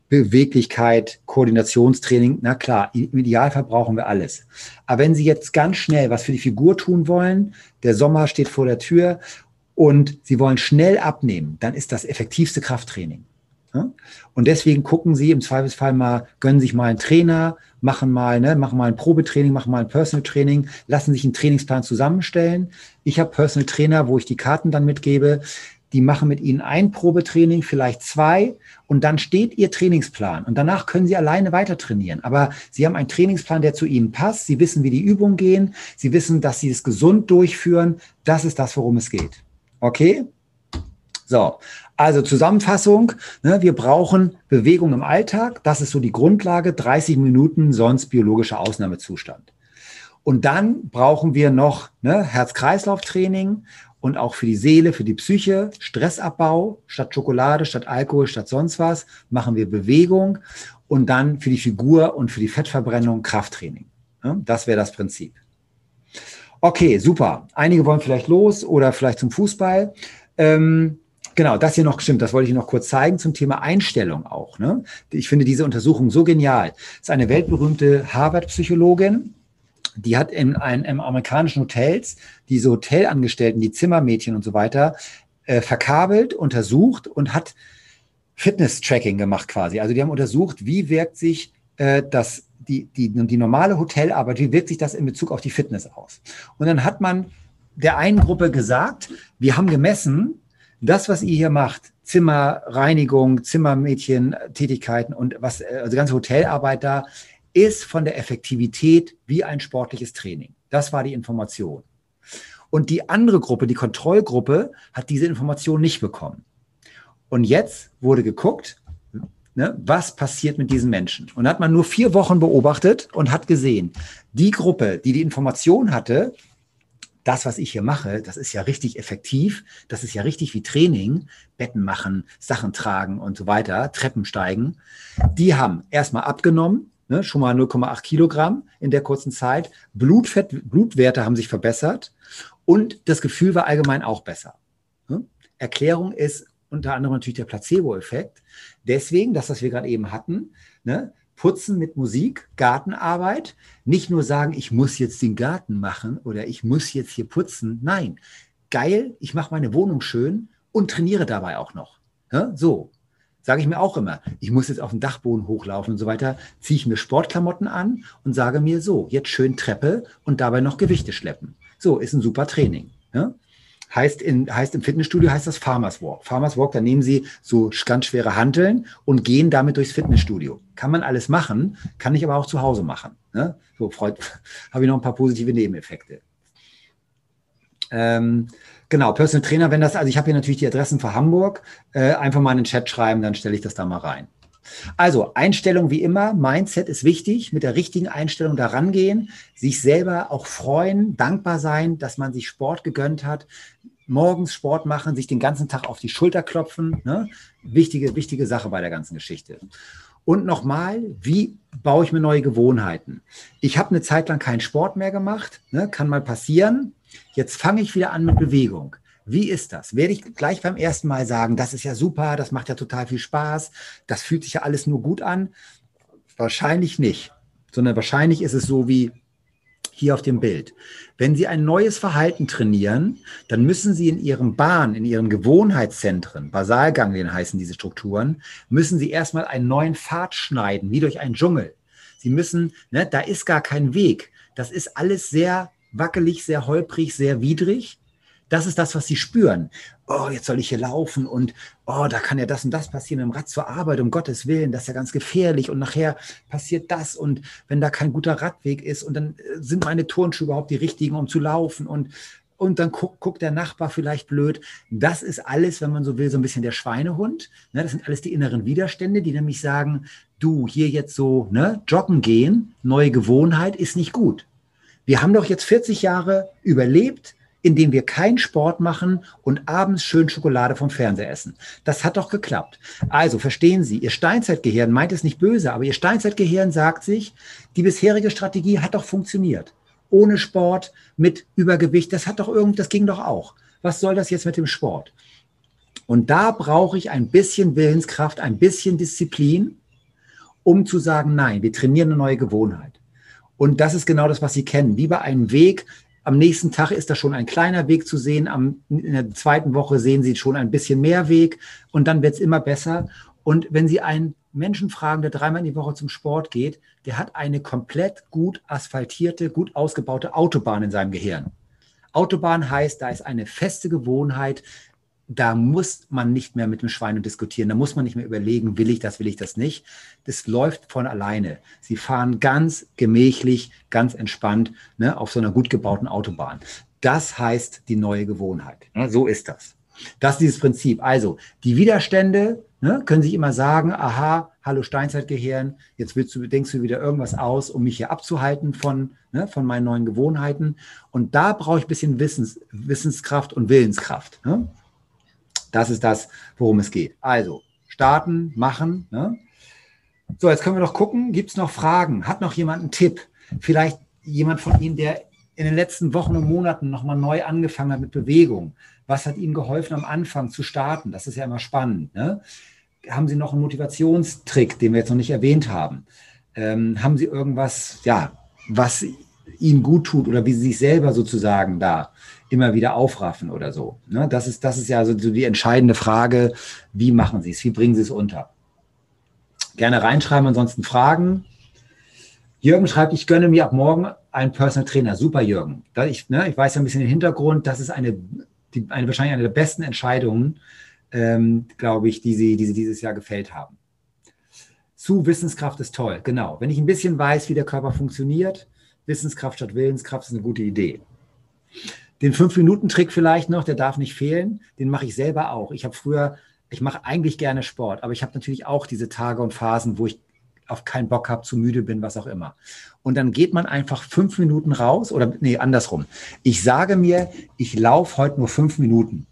Beweglichkeit, Koordinationstraining, na klar, im Idealfall brauchen wir alles. Aber wenn Sie jetzt ganz schnell was für die Figur tun wollen, der Sommer steht vor der Tür und Sie wollen schnell abnehmen, dann ist das effektivste Krafttraining. Und deswegen gucken Sie im Zweifelsfall mal, gönnen sich mal einen Trainer, machen mal, ne, machen mal ein Probetraining, machen mal ein Personal Training, lassen sich einen Trainingsplan zusammenstellen. Ich habe Personal Trainer, wo ich die Karten dann mitgebe. Die machen mit Ihnen ein Probetraining, vielleicht zwei, und dann steht Ihr Trainingsplan. Und danach können Sie alleine weiter trainieren. Aber Sie haben einen Trainingsplan, der zu Ihnen passt. Sie wissen, wie die Übungen gehen. Sie wissen, dass Sie es gesund durchführen. Das ist das, worum es geht. Okay? So, also Zusammenfassung, ne, wir brauchen Bewegung im Alltag, das ist so die Grundlage, 30 Minuten sonst biologischer Ausnahmezustand. Und dann brauchen wir noch ne, Herz-Kreislauf-Training und auch für die Seele, für die Psyche, Stressabbau, statt Schokolade, statt Alkohol, statt sonst was, machen wir Bewegung und dann für die Figur und für die Fettverbrennung Krafttraining. Ne, das wäre das Prinzip. Okay, super. Einige wollen vielleicht los oder vielleicht zum Fußball. Ähm, Genau, das hier noch stimmt, das wollte ich noch kurz zeigen zum Thema Einstellung auch. Ne? Ich finde diese Untersuchung so genial. Das ist eine weltberühmte Harvard-Psychologin, die hat in, ein, in amerikanischen Hotels diese Hotelangestellten, die Zimmermädchen und so weiter, äh, verkabelt, untersucht und hat Fitness-Tracking gemacht quasi. Also die haben untersucht, wie wirkt sich äh, das, die, die, die normale Hotelarbeit, wie wirkt sich das in Bezug auf die Fitness aus? Und dann hat man der einen Gruppe gesagt, wir haben gemessen, das, was ihr hier macht, Zimmerreinigung, Zimmermädchen, Tätigkeiten und was, äh, also ganze Hotelarbeit da, ist von der Effektivität wie ein sportliches Training. Das war die Information. Und die andere Gruppe, die Kontrollgruppe, hat diese Information nicht bekommen. Und jetzt wurde geguckt, ne, was passiert mit diesen Menschen. Und hat man nur vier Wochen beobachtet und hat gesehen, die Gruppe, die die Information hatte, das, was ich hier mache, das ist ja richtig effektiv. Das ist ja richtig wie Training. Betten machen, Sachen tragen und so weiter, Treppen steigen. Die haben erstmal abgenommen, ne, schon mal 0,8 Kilogramm in der kurzen Zeit. Blutfett, Blutwerte haben sich verbessert und das Gefühl war allgemein auch besser. Ne? Erklärung ist unter anderem natürlich der Placebo-Effekt. Deswegen, das, was wir gerade eben hatten, ne, Putzen mit Musik, Gartenarbeit, nicht nur sagen, ich muss jetzt den Garten machen oder ich muss jetzt hier putzen. Nein, geil, ich mache meine Wohnung schön und trainiere dabei auch noch. Ja, so, sage ich mir auch immer, ich muss jetzt auf den Dachboden hochlaufen und so weiter, ziehe ich mir Sportklamotten an und sage mir so, jetzt schön Treppe und dabei noch Gewichte schleppen. So, ist ein super Training. Ja? Heißt, in, heißt im Fitnessstudio heißt das Farmers Walk. Farmers Walk, da nehmen Sie so ganz schwere Hanteln und gehen damit durchs Fitnessstudio. Kann man alles machen, kann ich aber auch zu Hause machen. Ne? So freut, *laughs* habe ich noch ein paar positive Nebeneffekte. Ähm, genau, Personal Trainer, wenn das, also ich habe hier natürlich die Adressen für Hamburg, äh, einfach mal in den Chat schreiben, dann stelle ich das da mal rein. Also Einstellung wie immer, Mindset ist wichtig, mit der richtigen Einstellung daran gehen, sich selber auch freuen, dankbar sein, dass man sich Sport gegönnt hat, morgens Sport machen, sich den ganzen Tag auf die Schulter klopfen. Ne? Wichtige, wichtige Sache bei der ganzen Geschichte. Und nochmal, wie baue ich mir neue Gewohnheiten? Ich habe eine Zeit lang keinen Sport mehr gemacht, ne? kann mal passieren. Jetzt fange ich wieder an mit Bewegung. Wie ist das? Werde ich gleich beim ersten Mal sagen, das ist ja super, das macht ja total viel Spaß, das fühlt sich ja alles nur gut an? Wahrscheinlich nicht, sondern wahrscheinlich ist es so wie hier auf dem Bild. Wenn Sie ein neues Verhalten trainieren, dann müssen Sie in Ihrem Bahn, in Ihren Gewohnheitszentren, Basalganglien heißen diese Strukturen, müssen Sie erstmal einen neuen Pfad schneiden, wie durch einen Dschungel. Sie müssen, ne, da ist gar kein Weg. Das ist alles sehr wackelig, sehr holprig, sehr widrig. Das ist das, was sie spüren. Oh, jetzt soll ich hier laufen und oh, da kann ja das und das passieren im Rad zur Arbeit, um Gottes Willen, das ist ja ganz gefährlich und nachher passiert das und wenn da kein guter Radweg ist und dann äh, sind meine Turnschuhe überhaupt die richtigen, um zu laufen und und dann guckt, guckt der Nachbar vielleicht blöd. Das ist alles, wenn man so will, so ein bisschen der Schweinehund. Ne, das sind alles die inneren Widerstände, die nämlich sagen, du hier jetzt so ne, joggen gehen, neue Gewohnheit ist nicht gut. Wir haben doch jetzt 40 Jahre überlebt, indem wir keinen Sport machen und abends schön Schokolade vom Fernseher essen. Das hat doch geklappt. Also verstehen Sie, Ihr Steinzeitgehirn meint es nicht böse, aber Ihr Steinzeitgehirn sagt sich, die bisherige Strategie hat doch funktioniert. Ohne Sport, mit Übergewicht, das hat doch irgend, das ging doch auch. Was soll das jetzt mit dem Sport? Und da brauche ich ein bisschen Willenskraft, ein bisschen Disziplin, um zu sagen, nein, wir trainieren eine neue Gewohnheit. Und das ist genau das, was Sie kennen. Wie bei einem Weg, am nächsten Tag ist da schon ein kleiner Weg zu sehen. Am, in der zweiten Woche sehen Sie schon ein bisschen mehr Weg und dann wird es immer besser. Und wenn Sie einen Menschen fragen, der dreimal in die Woche zum Sport geht, der hat eine komplett gut asphaltierte, gut ausgebaute Autobahn in seinem Gehirn. Autobahn heißt, da ist eine feste Gewohnheit, da muss man nicht mehr mit dem Schwein diskutieren, da muss man nicht mehr überlegen, will ich das, will ich das nicht. Das läuft von alleine. Sie fahren ganz gemächlich, ganz entspannt ne, auf so einer gut gebauten Autobahn. Das heißt die neue Gewohnheit. Ne, so ist das. Das ist dieses Prinzip. Also die Widerstände ne, können sich immer sagen, aha, hallo Steinzeitgehirn, jetzt willst du, denkst du wieder irgendwas aus, um mich hier abzuhalten von, ne, von meinen neuen Gewohnheiten. Und da brauche ich ein bisschen Wissens, Wissenskraft und Willenskraft. Ne? Das ist das, worum es geht. Also, starten, machen. Ne? So, jetzt können wir noch gucken, gibt es noch Fragen? Hat noch jemand einen Tipp? Vielleicht jemand von Ihnen, der in den letzten Wochen und Monaten nochmal neu angefangen hat mit Bewegung. Was hat Ihnen geholfen, am Anfang zu starten? Das ist ja immer spannend. Ne? Haben Sie noch einen Motivationstrick, den wir jetzt noch nicht erwähnt haben? Ähm, haben Sie irgendwas, ja, was Ihnen gut tut oder wie Sie sich selber sozusagen da immer wieder aufraffen oder so. Ne? Das, ist, das ist ja so die entscheidende Frage, wie machen Sie es, wie bringen Sie es unter? Gerne reinschreiben, ansonsten Fragen. Jürgen schreibt, ich gönne mir ab morgen einen Personal Trainer. Super, Jürgen. Da ich, ne, ich weiß ja ein bisschen den Hintergrund. Das ist eine, die, eine wahrscheinlich eine der besten Entscheidungen, ähm, glaube ich, die Sie, die Sie dieses Jahr gefällt haben. Zu Wissenskraft ist toll. Genau. Wenn ich ein bisschen weiß, wie der Körper funktioniert, Wissenskraft statt Willenskraft ist eine gute Idee. Den Fünf-Minuten-Trick vielleicht noch, der darf nicht fehlen. Den mache ich selber auch. Ich habe früher, ich mache eigentlich gerne Sport, aber ich habe natürlich auch diese Tage und Phasen, wo ich auf keinen Bock habe, zu müde bin, was auch immer. Und dann geht man einfach fünf Minuten raus oder nee, andersrum. Ich sage mir, ich laufe heute nur fünf Minuten.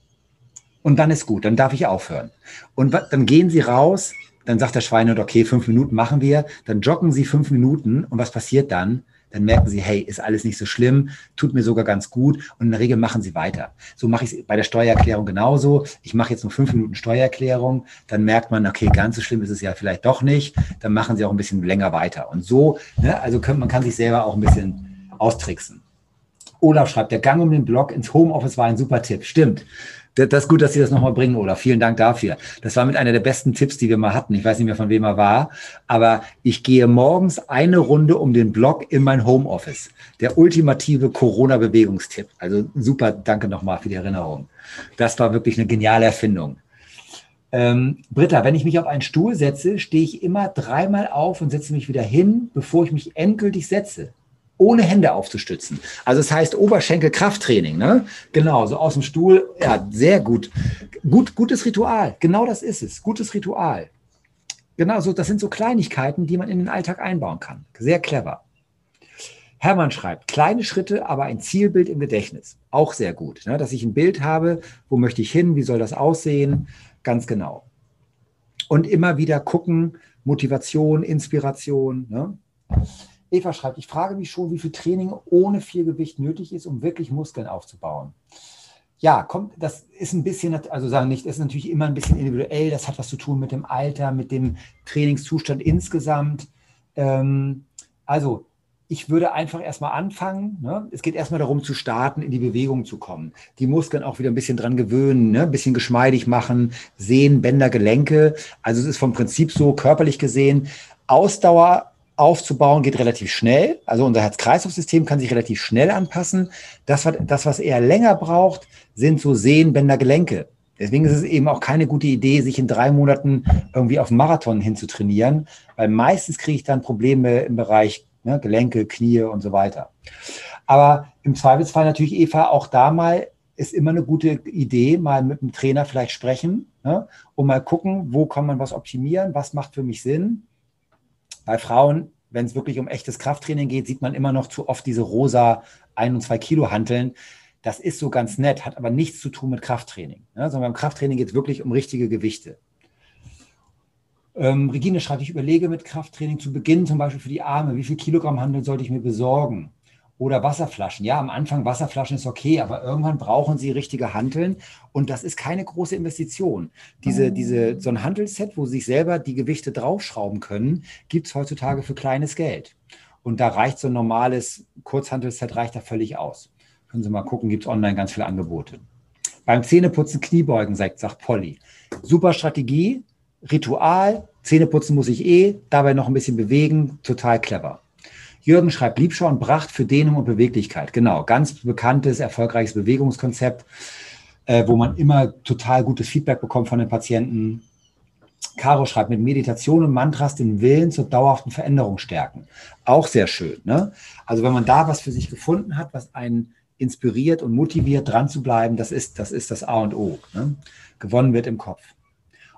Und dann ist gut, dann darf ich aufhören. Und dann gehen Sie raus, dann sagt der Schweinehund, okay, fünf Minuten machen wir, dann joggen Sie fünf Minuten und was passiert dann? Dann merken sie, hey, ist alles nicht so schlimm, tut mir sogar ganz gut und in der Regel machen sie weiter. So mache ich es bei der Steuererklärung genauso. Ich mache jetzt nur fünf Minuten Steuererklärung, dann merkt man, okay, ganz so schlimm ist es ja vielleicht doch nicht, dann machen sie auch ein bisschen länger weiter. Und so, ne, also kann, man kann sich selber auch ein bisschen austricksen. Olaf schreibt, der Gang um den Block ins Homeoffice war ein super Tipp. Stimmt. Das ist gut, dass Sie das nochmal bringen, Olaf. Vielen Dank dafür. Das war mit einer der besten Tipps, die wir mal hatten. Ich weiß nicht mehr, von wem er war. Aber ich gehe morgens eine Runde um den Block in mein Homeoffice. Der ultimative Corona-Bewegungstipp. Also super, danke nochmal für die Erinnerung. Das war wirklich eine geniale Erfindung. Ähm, Britta, wenn ich mich auf einen Stuhl setze, stehe ich immer dreimal auf und setze mich wieder hin, bevor ich mich endgültig setze ohne Hände aufzustützen. Also das heißt Oberschenkel-Krafttraining, ne? Genau, so aus dem Stuhl. Ja, sehr gut. gut. Gutes Ritual. Genau das ist es. Gutes Ritual. Genau, so, das sind so Kleinigkeiten, die man in den Alltag einbauen kann. Sehr clever. Hermann schreibt, kleine Schritte, aber ein Zielbild im Gedächtnis. Auch sehr gut, ne? dass ich ein Bild habe, wo möchte ich hin, wie soll das aussehen, ganz genau. Und immer wieder gucken, Motivation, Inspiration. Ne? Eva schreibt, ich frage mich schon, wie viel Training ohne viel Gewicht nötig ist, um wirklich Muskeln aufzubauen. Ja, kommt, das ist ein bisschen, also sagen nicht, das ist natürlich immer ein bisschen individuell, das hat was zu tun mit dem Alter, mit dem Trainingszustand insgesamt. Ähm, also, ich würde einfach erstmal anfangen. Ne? Es geht erstmal darum zu starten, in die Bewegung zu kommen. Die Muskeln auch wieder ein bisschen dran gewöhnen, ne? ein bisschen geschmeidig machen, Sehen, Bänder, Gelenke. Also es ist vom Prinzip so körperlich gesehen. Ausdauer aufzubauen geht relativ schnell. Also unser Herz-Kreislauf-System kann sich relativ schnell anpassen. Das, das, was eher länger braucht, sind so Sehnenbänder, Gelenke. Deswegen ist es eben auch keine gute Idee, sich in drei Monaten irgendwie auf Marathon hinzutrainieren, weil meistens kriege ich dann Probleme im Bereich ne, Gelenke, Knie und so weiter. Aber im Zweifelsfall natürlich, Eva, auch da mal ist immer eine gute Idee, mal mit dem Trainer vielleicht sprechen ne? und mal gucken, wo kann man was optimieren, was macht für mich Sinn. Bei Frauen, wenn es wirklich um echtes Krafttraining geht, sieht man immer noch zu oft diese rosa ein und zwei Kilo Hanteln. Das ist so ganz nett, hat aber nichts zu tun mit Krafttraining. Ne? Sondern beim Krafttraining geht es wirklich um richtige Gewichte. Ähm, Regine schreibt, ich überlege mit Krafttraining zu Beginn zum Beispiel für die Arme, wie viel Kilogramm Handeln sollte ich mir besorgen? Oder Wasserflaschen. Ja, am Anfang Wasserflaschen ist okay, aber irgendwann brauchen sie richtige Hanteln und das ist keine große Investition. Diese, oh. diese, so ein Handelset, wo sie sich selber die Gewichte draufschrauben können, gibt es heutzutage für kleines Geld. Und da reicht so ein normales Kurzhandelset reicht da völlig aus. Können Sie mal gucken, gibt es online ganz viele Angebote. Beim Zähneputzen Kniebeugen, sagt, sagt Polly. Super Strategie, Ritual, Zähneputzen muss ich eh, dabei noch ein bisschen bewegen, total clever. Jürgen schreibt Liebschau und Bracht für Dehnung und Beweglichkeit. Genau, ganz bekanntes, erfolgreiches Bewegungskonzept, äh, wo man immer total gutes Feedback bekommt von den Patienten. Caro schreibt, mit Meditation und Mantras den Willen zur dauerhaften Veränderung stärken. Auch sehr schön. Ne? Also wenn man da was für sich gefunden hat, was einen inspiriert und motiviert, dran zu bleiben, das ist das, ist das A und O. Ne? Gewonnen wird im Kopf.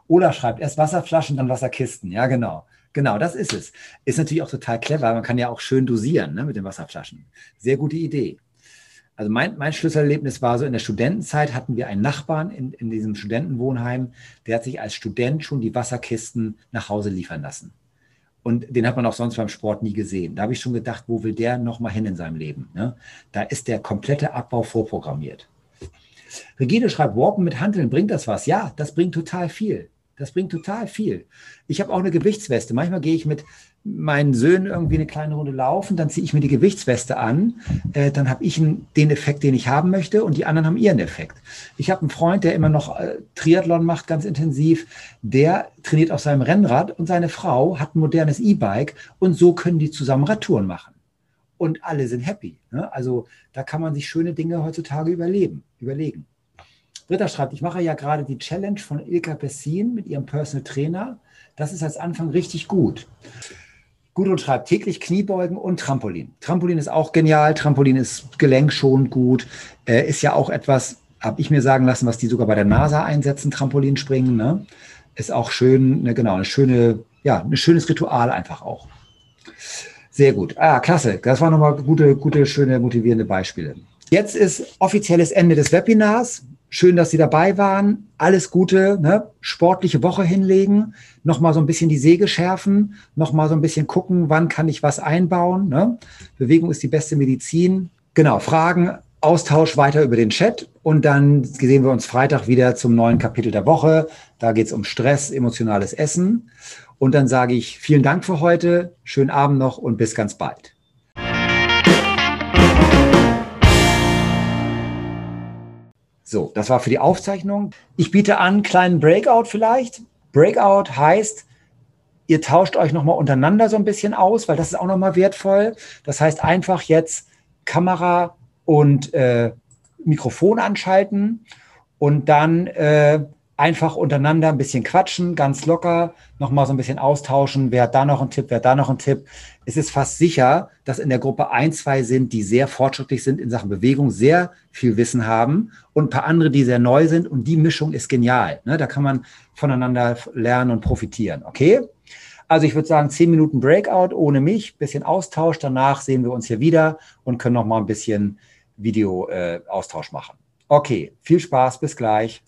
Oder schreibt erst Wasserflaschen, dann Wasserkisten. Ja, genau. Genau, das ist es. Ist natürlich auch total clever. Man kann ja auch schön dosieren ne, mit den Wasserflaschen. Sehr gute Idee. Also mein, mein Schlüsselerlebnis war so, in der Studentenzeit hatten wir einen Nachbarn in, in diesem Studentenwohnheim, der hat sich als Student schon die Wasserkisten nach Hause liefern lassen. Und den hat man auch sonst beim Sport nie gesehen. Da habe ich schon gedacht, wo will der nochmal hin in seinem Leben? Ne? Da ist der komplette Abbau vorprogrammiert. Regine schreibt, Warpen mit Handeln, bringt das was? Ja, das bringt total viel. Das bringt total viel. Ich habe auch eine Gewichtsweste. Manchmal gehe ich mit meinen Söhnen irgendwie eine kleine Runde laufen, dann ziehe ich mir die Gewichtsweste an, äh, dann habe ich den Effekt, den ich haben möchte und die anderen haben ihren Effekt. Ich habe einen Freund, der immer noch äh, Triathlon macht, ganz intensiv, der trainiert auf seinem Rennrad und seine Frau hat ein modernes E-Bike und so können die zusammen Radtouren machen. Und alle sind happy. Ne? Also da kann man sich schöne Dinge heutzutage überleben, überlegen. Britta schreibt, ich mache ja gerade die Challenge von Ilka Bessin mit ihrem Personal Trainer. Das ist als Anfang richtig gut. Gudrun schreibt täglich Kniebeugen und Trampolin. Trampolin ist auch genial. Trampolin ist gelenkschonend gut. Äh, ist ja auch etwas, habe ich mir sagen lassen, was die sogar bei der NASA einsetzen, Trampolin springen. Ne? Ist auch schön, ne, genau, eine schöne, ja, ein schönes Ritual einfach auch. Sehr gut. Ah, klasse. Das waren nochmal gute, gute, schöne, motivierende Beispiele. Jetzt ist offizielles Ende des Webinars. Schön, dass Sie dabei waren. Alles Gute, ne? sportliche Woche hinlegen, nochmal so ein bisschen die Säge schärfen, nochmal so ein bisschen gucken, wann kann ich was einbauen. Ne? Bewegung ist die beste Medizin. Genau, Fragen, Austausch weiter über den Chat und dann sehen wir uns Freitag wieder zum neuen Kapitel der Woche. Da geht es um Stress, emotionales Essen. Und dann sage ich vielen Dank für heute, schönen Abend noch und bis ganz bald. So, das war für die Aufzeichnung. Ich biete an, kleinen Breakout vielleicht. Breakout heißt, ihr tauscht euch nochmal untereinander so ein bisschen aus, weil das ist auch nochmal wertvoll. Das heißt, einfach jetzt Kamera und äh, Mikrofon anschalten und dann äh, einfach untereinander ein bisschen quatschen, ganz locker, nochmal so ein bisschen austauschen, wer hat da noch einen Tipp, wer hat da noch einen Tipp. Es ist fast sicher, dass in der Gruppe ein, zwei sind, die sehr fortschrittlich sind in Sachen Bewegung, sehr viel Wissen haben und ein paar andere, die sehr neu sind und die Mischung ist genial. Ne? Da kann man voneinander lernen und profitieren, okay? Also ich würde sagen, zehn Minuten Breakout ohne mich, bisschen Austausch, danach sehen wir uns hier wieder und können nochmal ein bisschen Video-Austausch äh, machen. Okay, viel Spaß, bis gleich.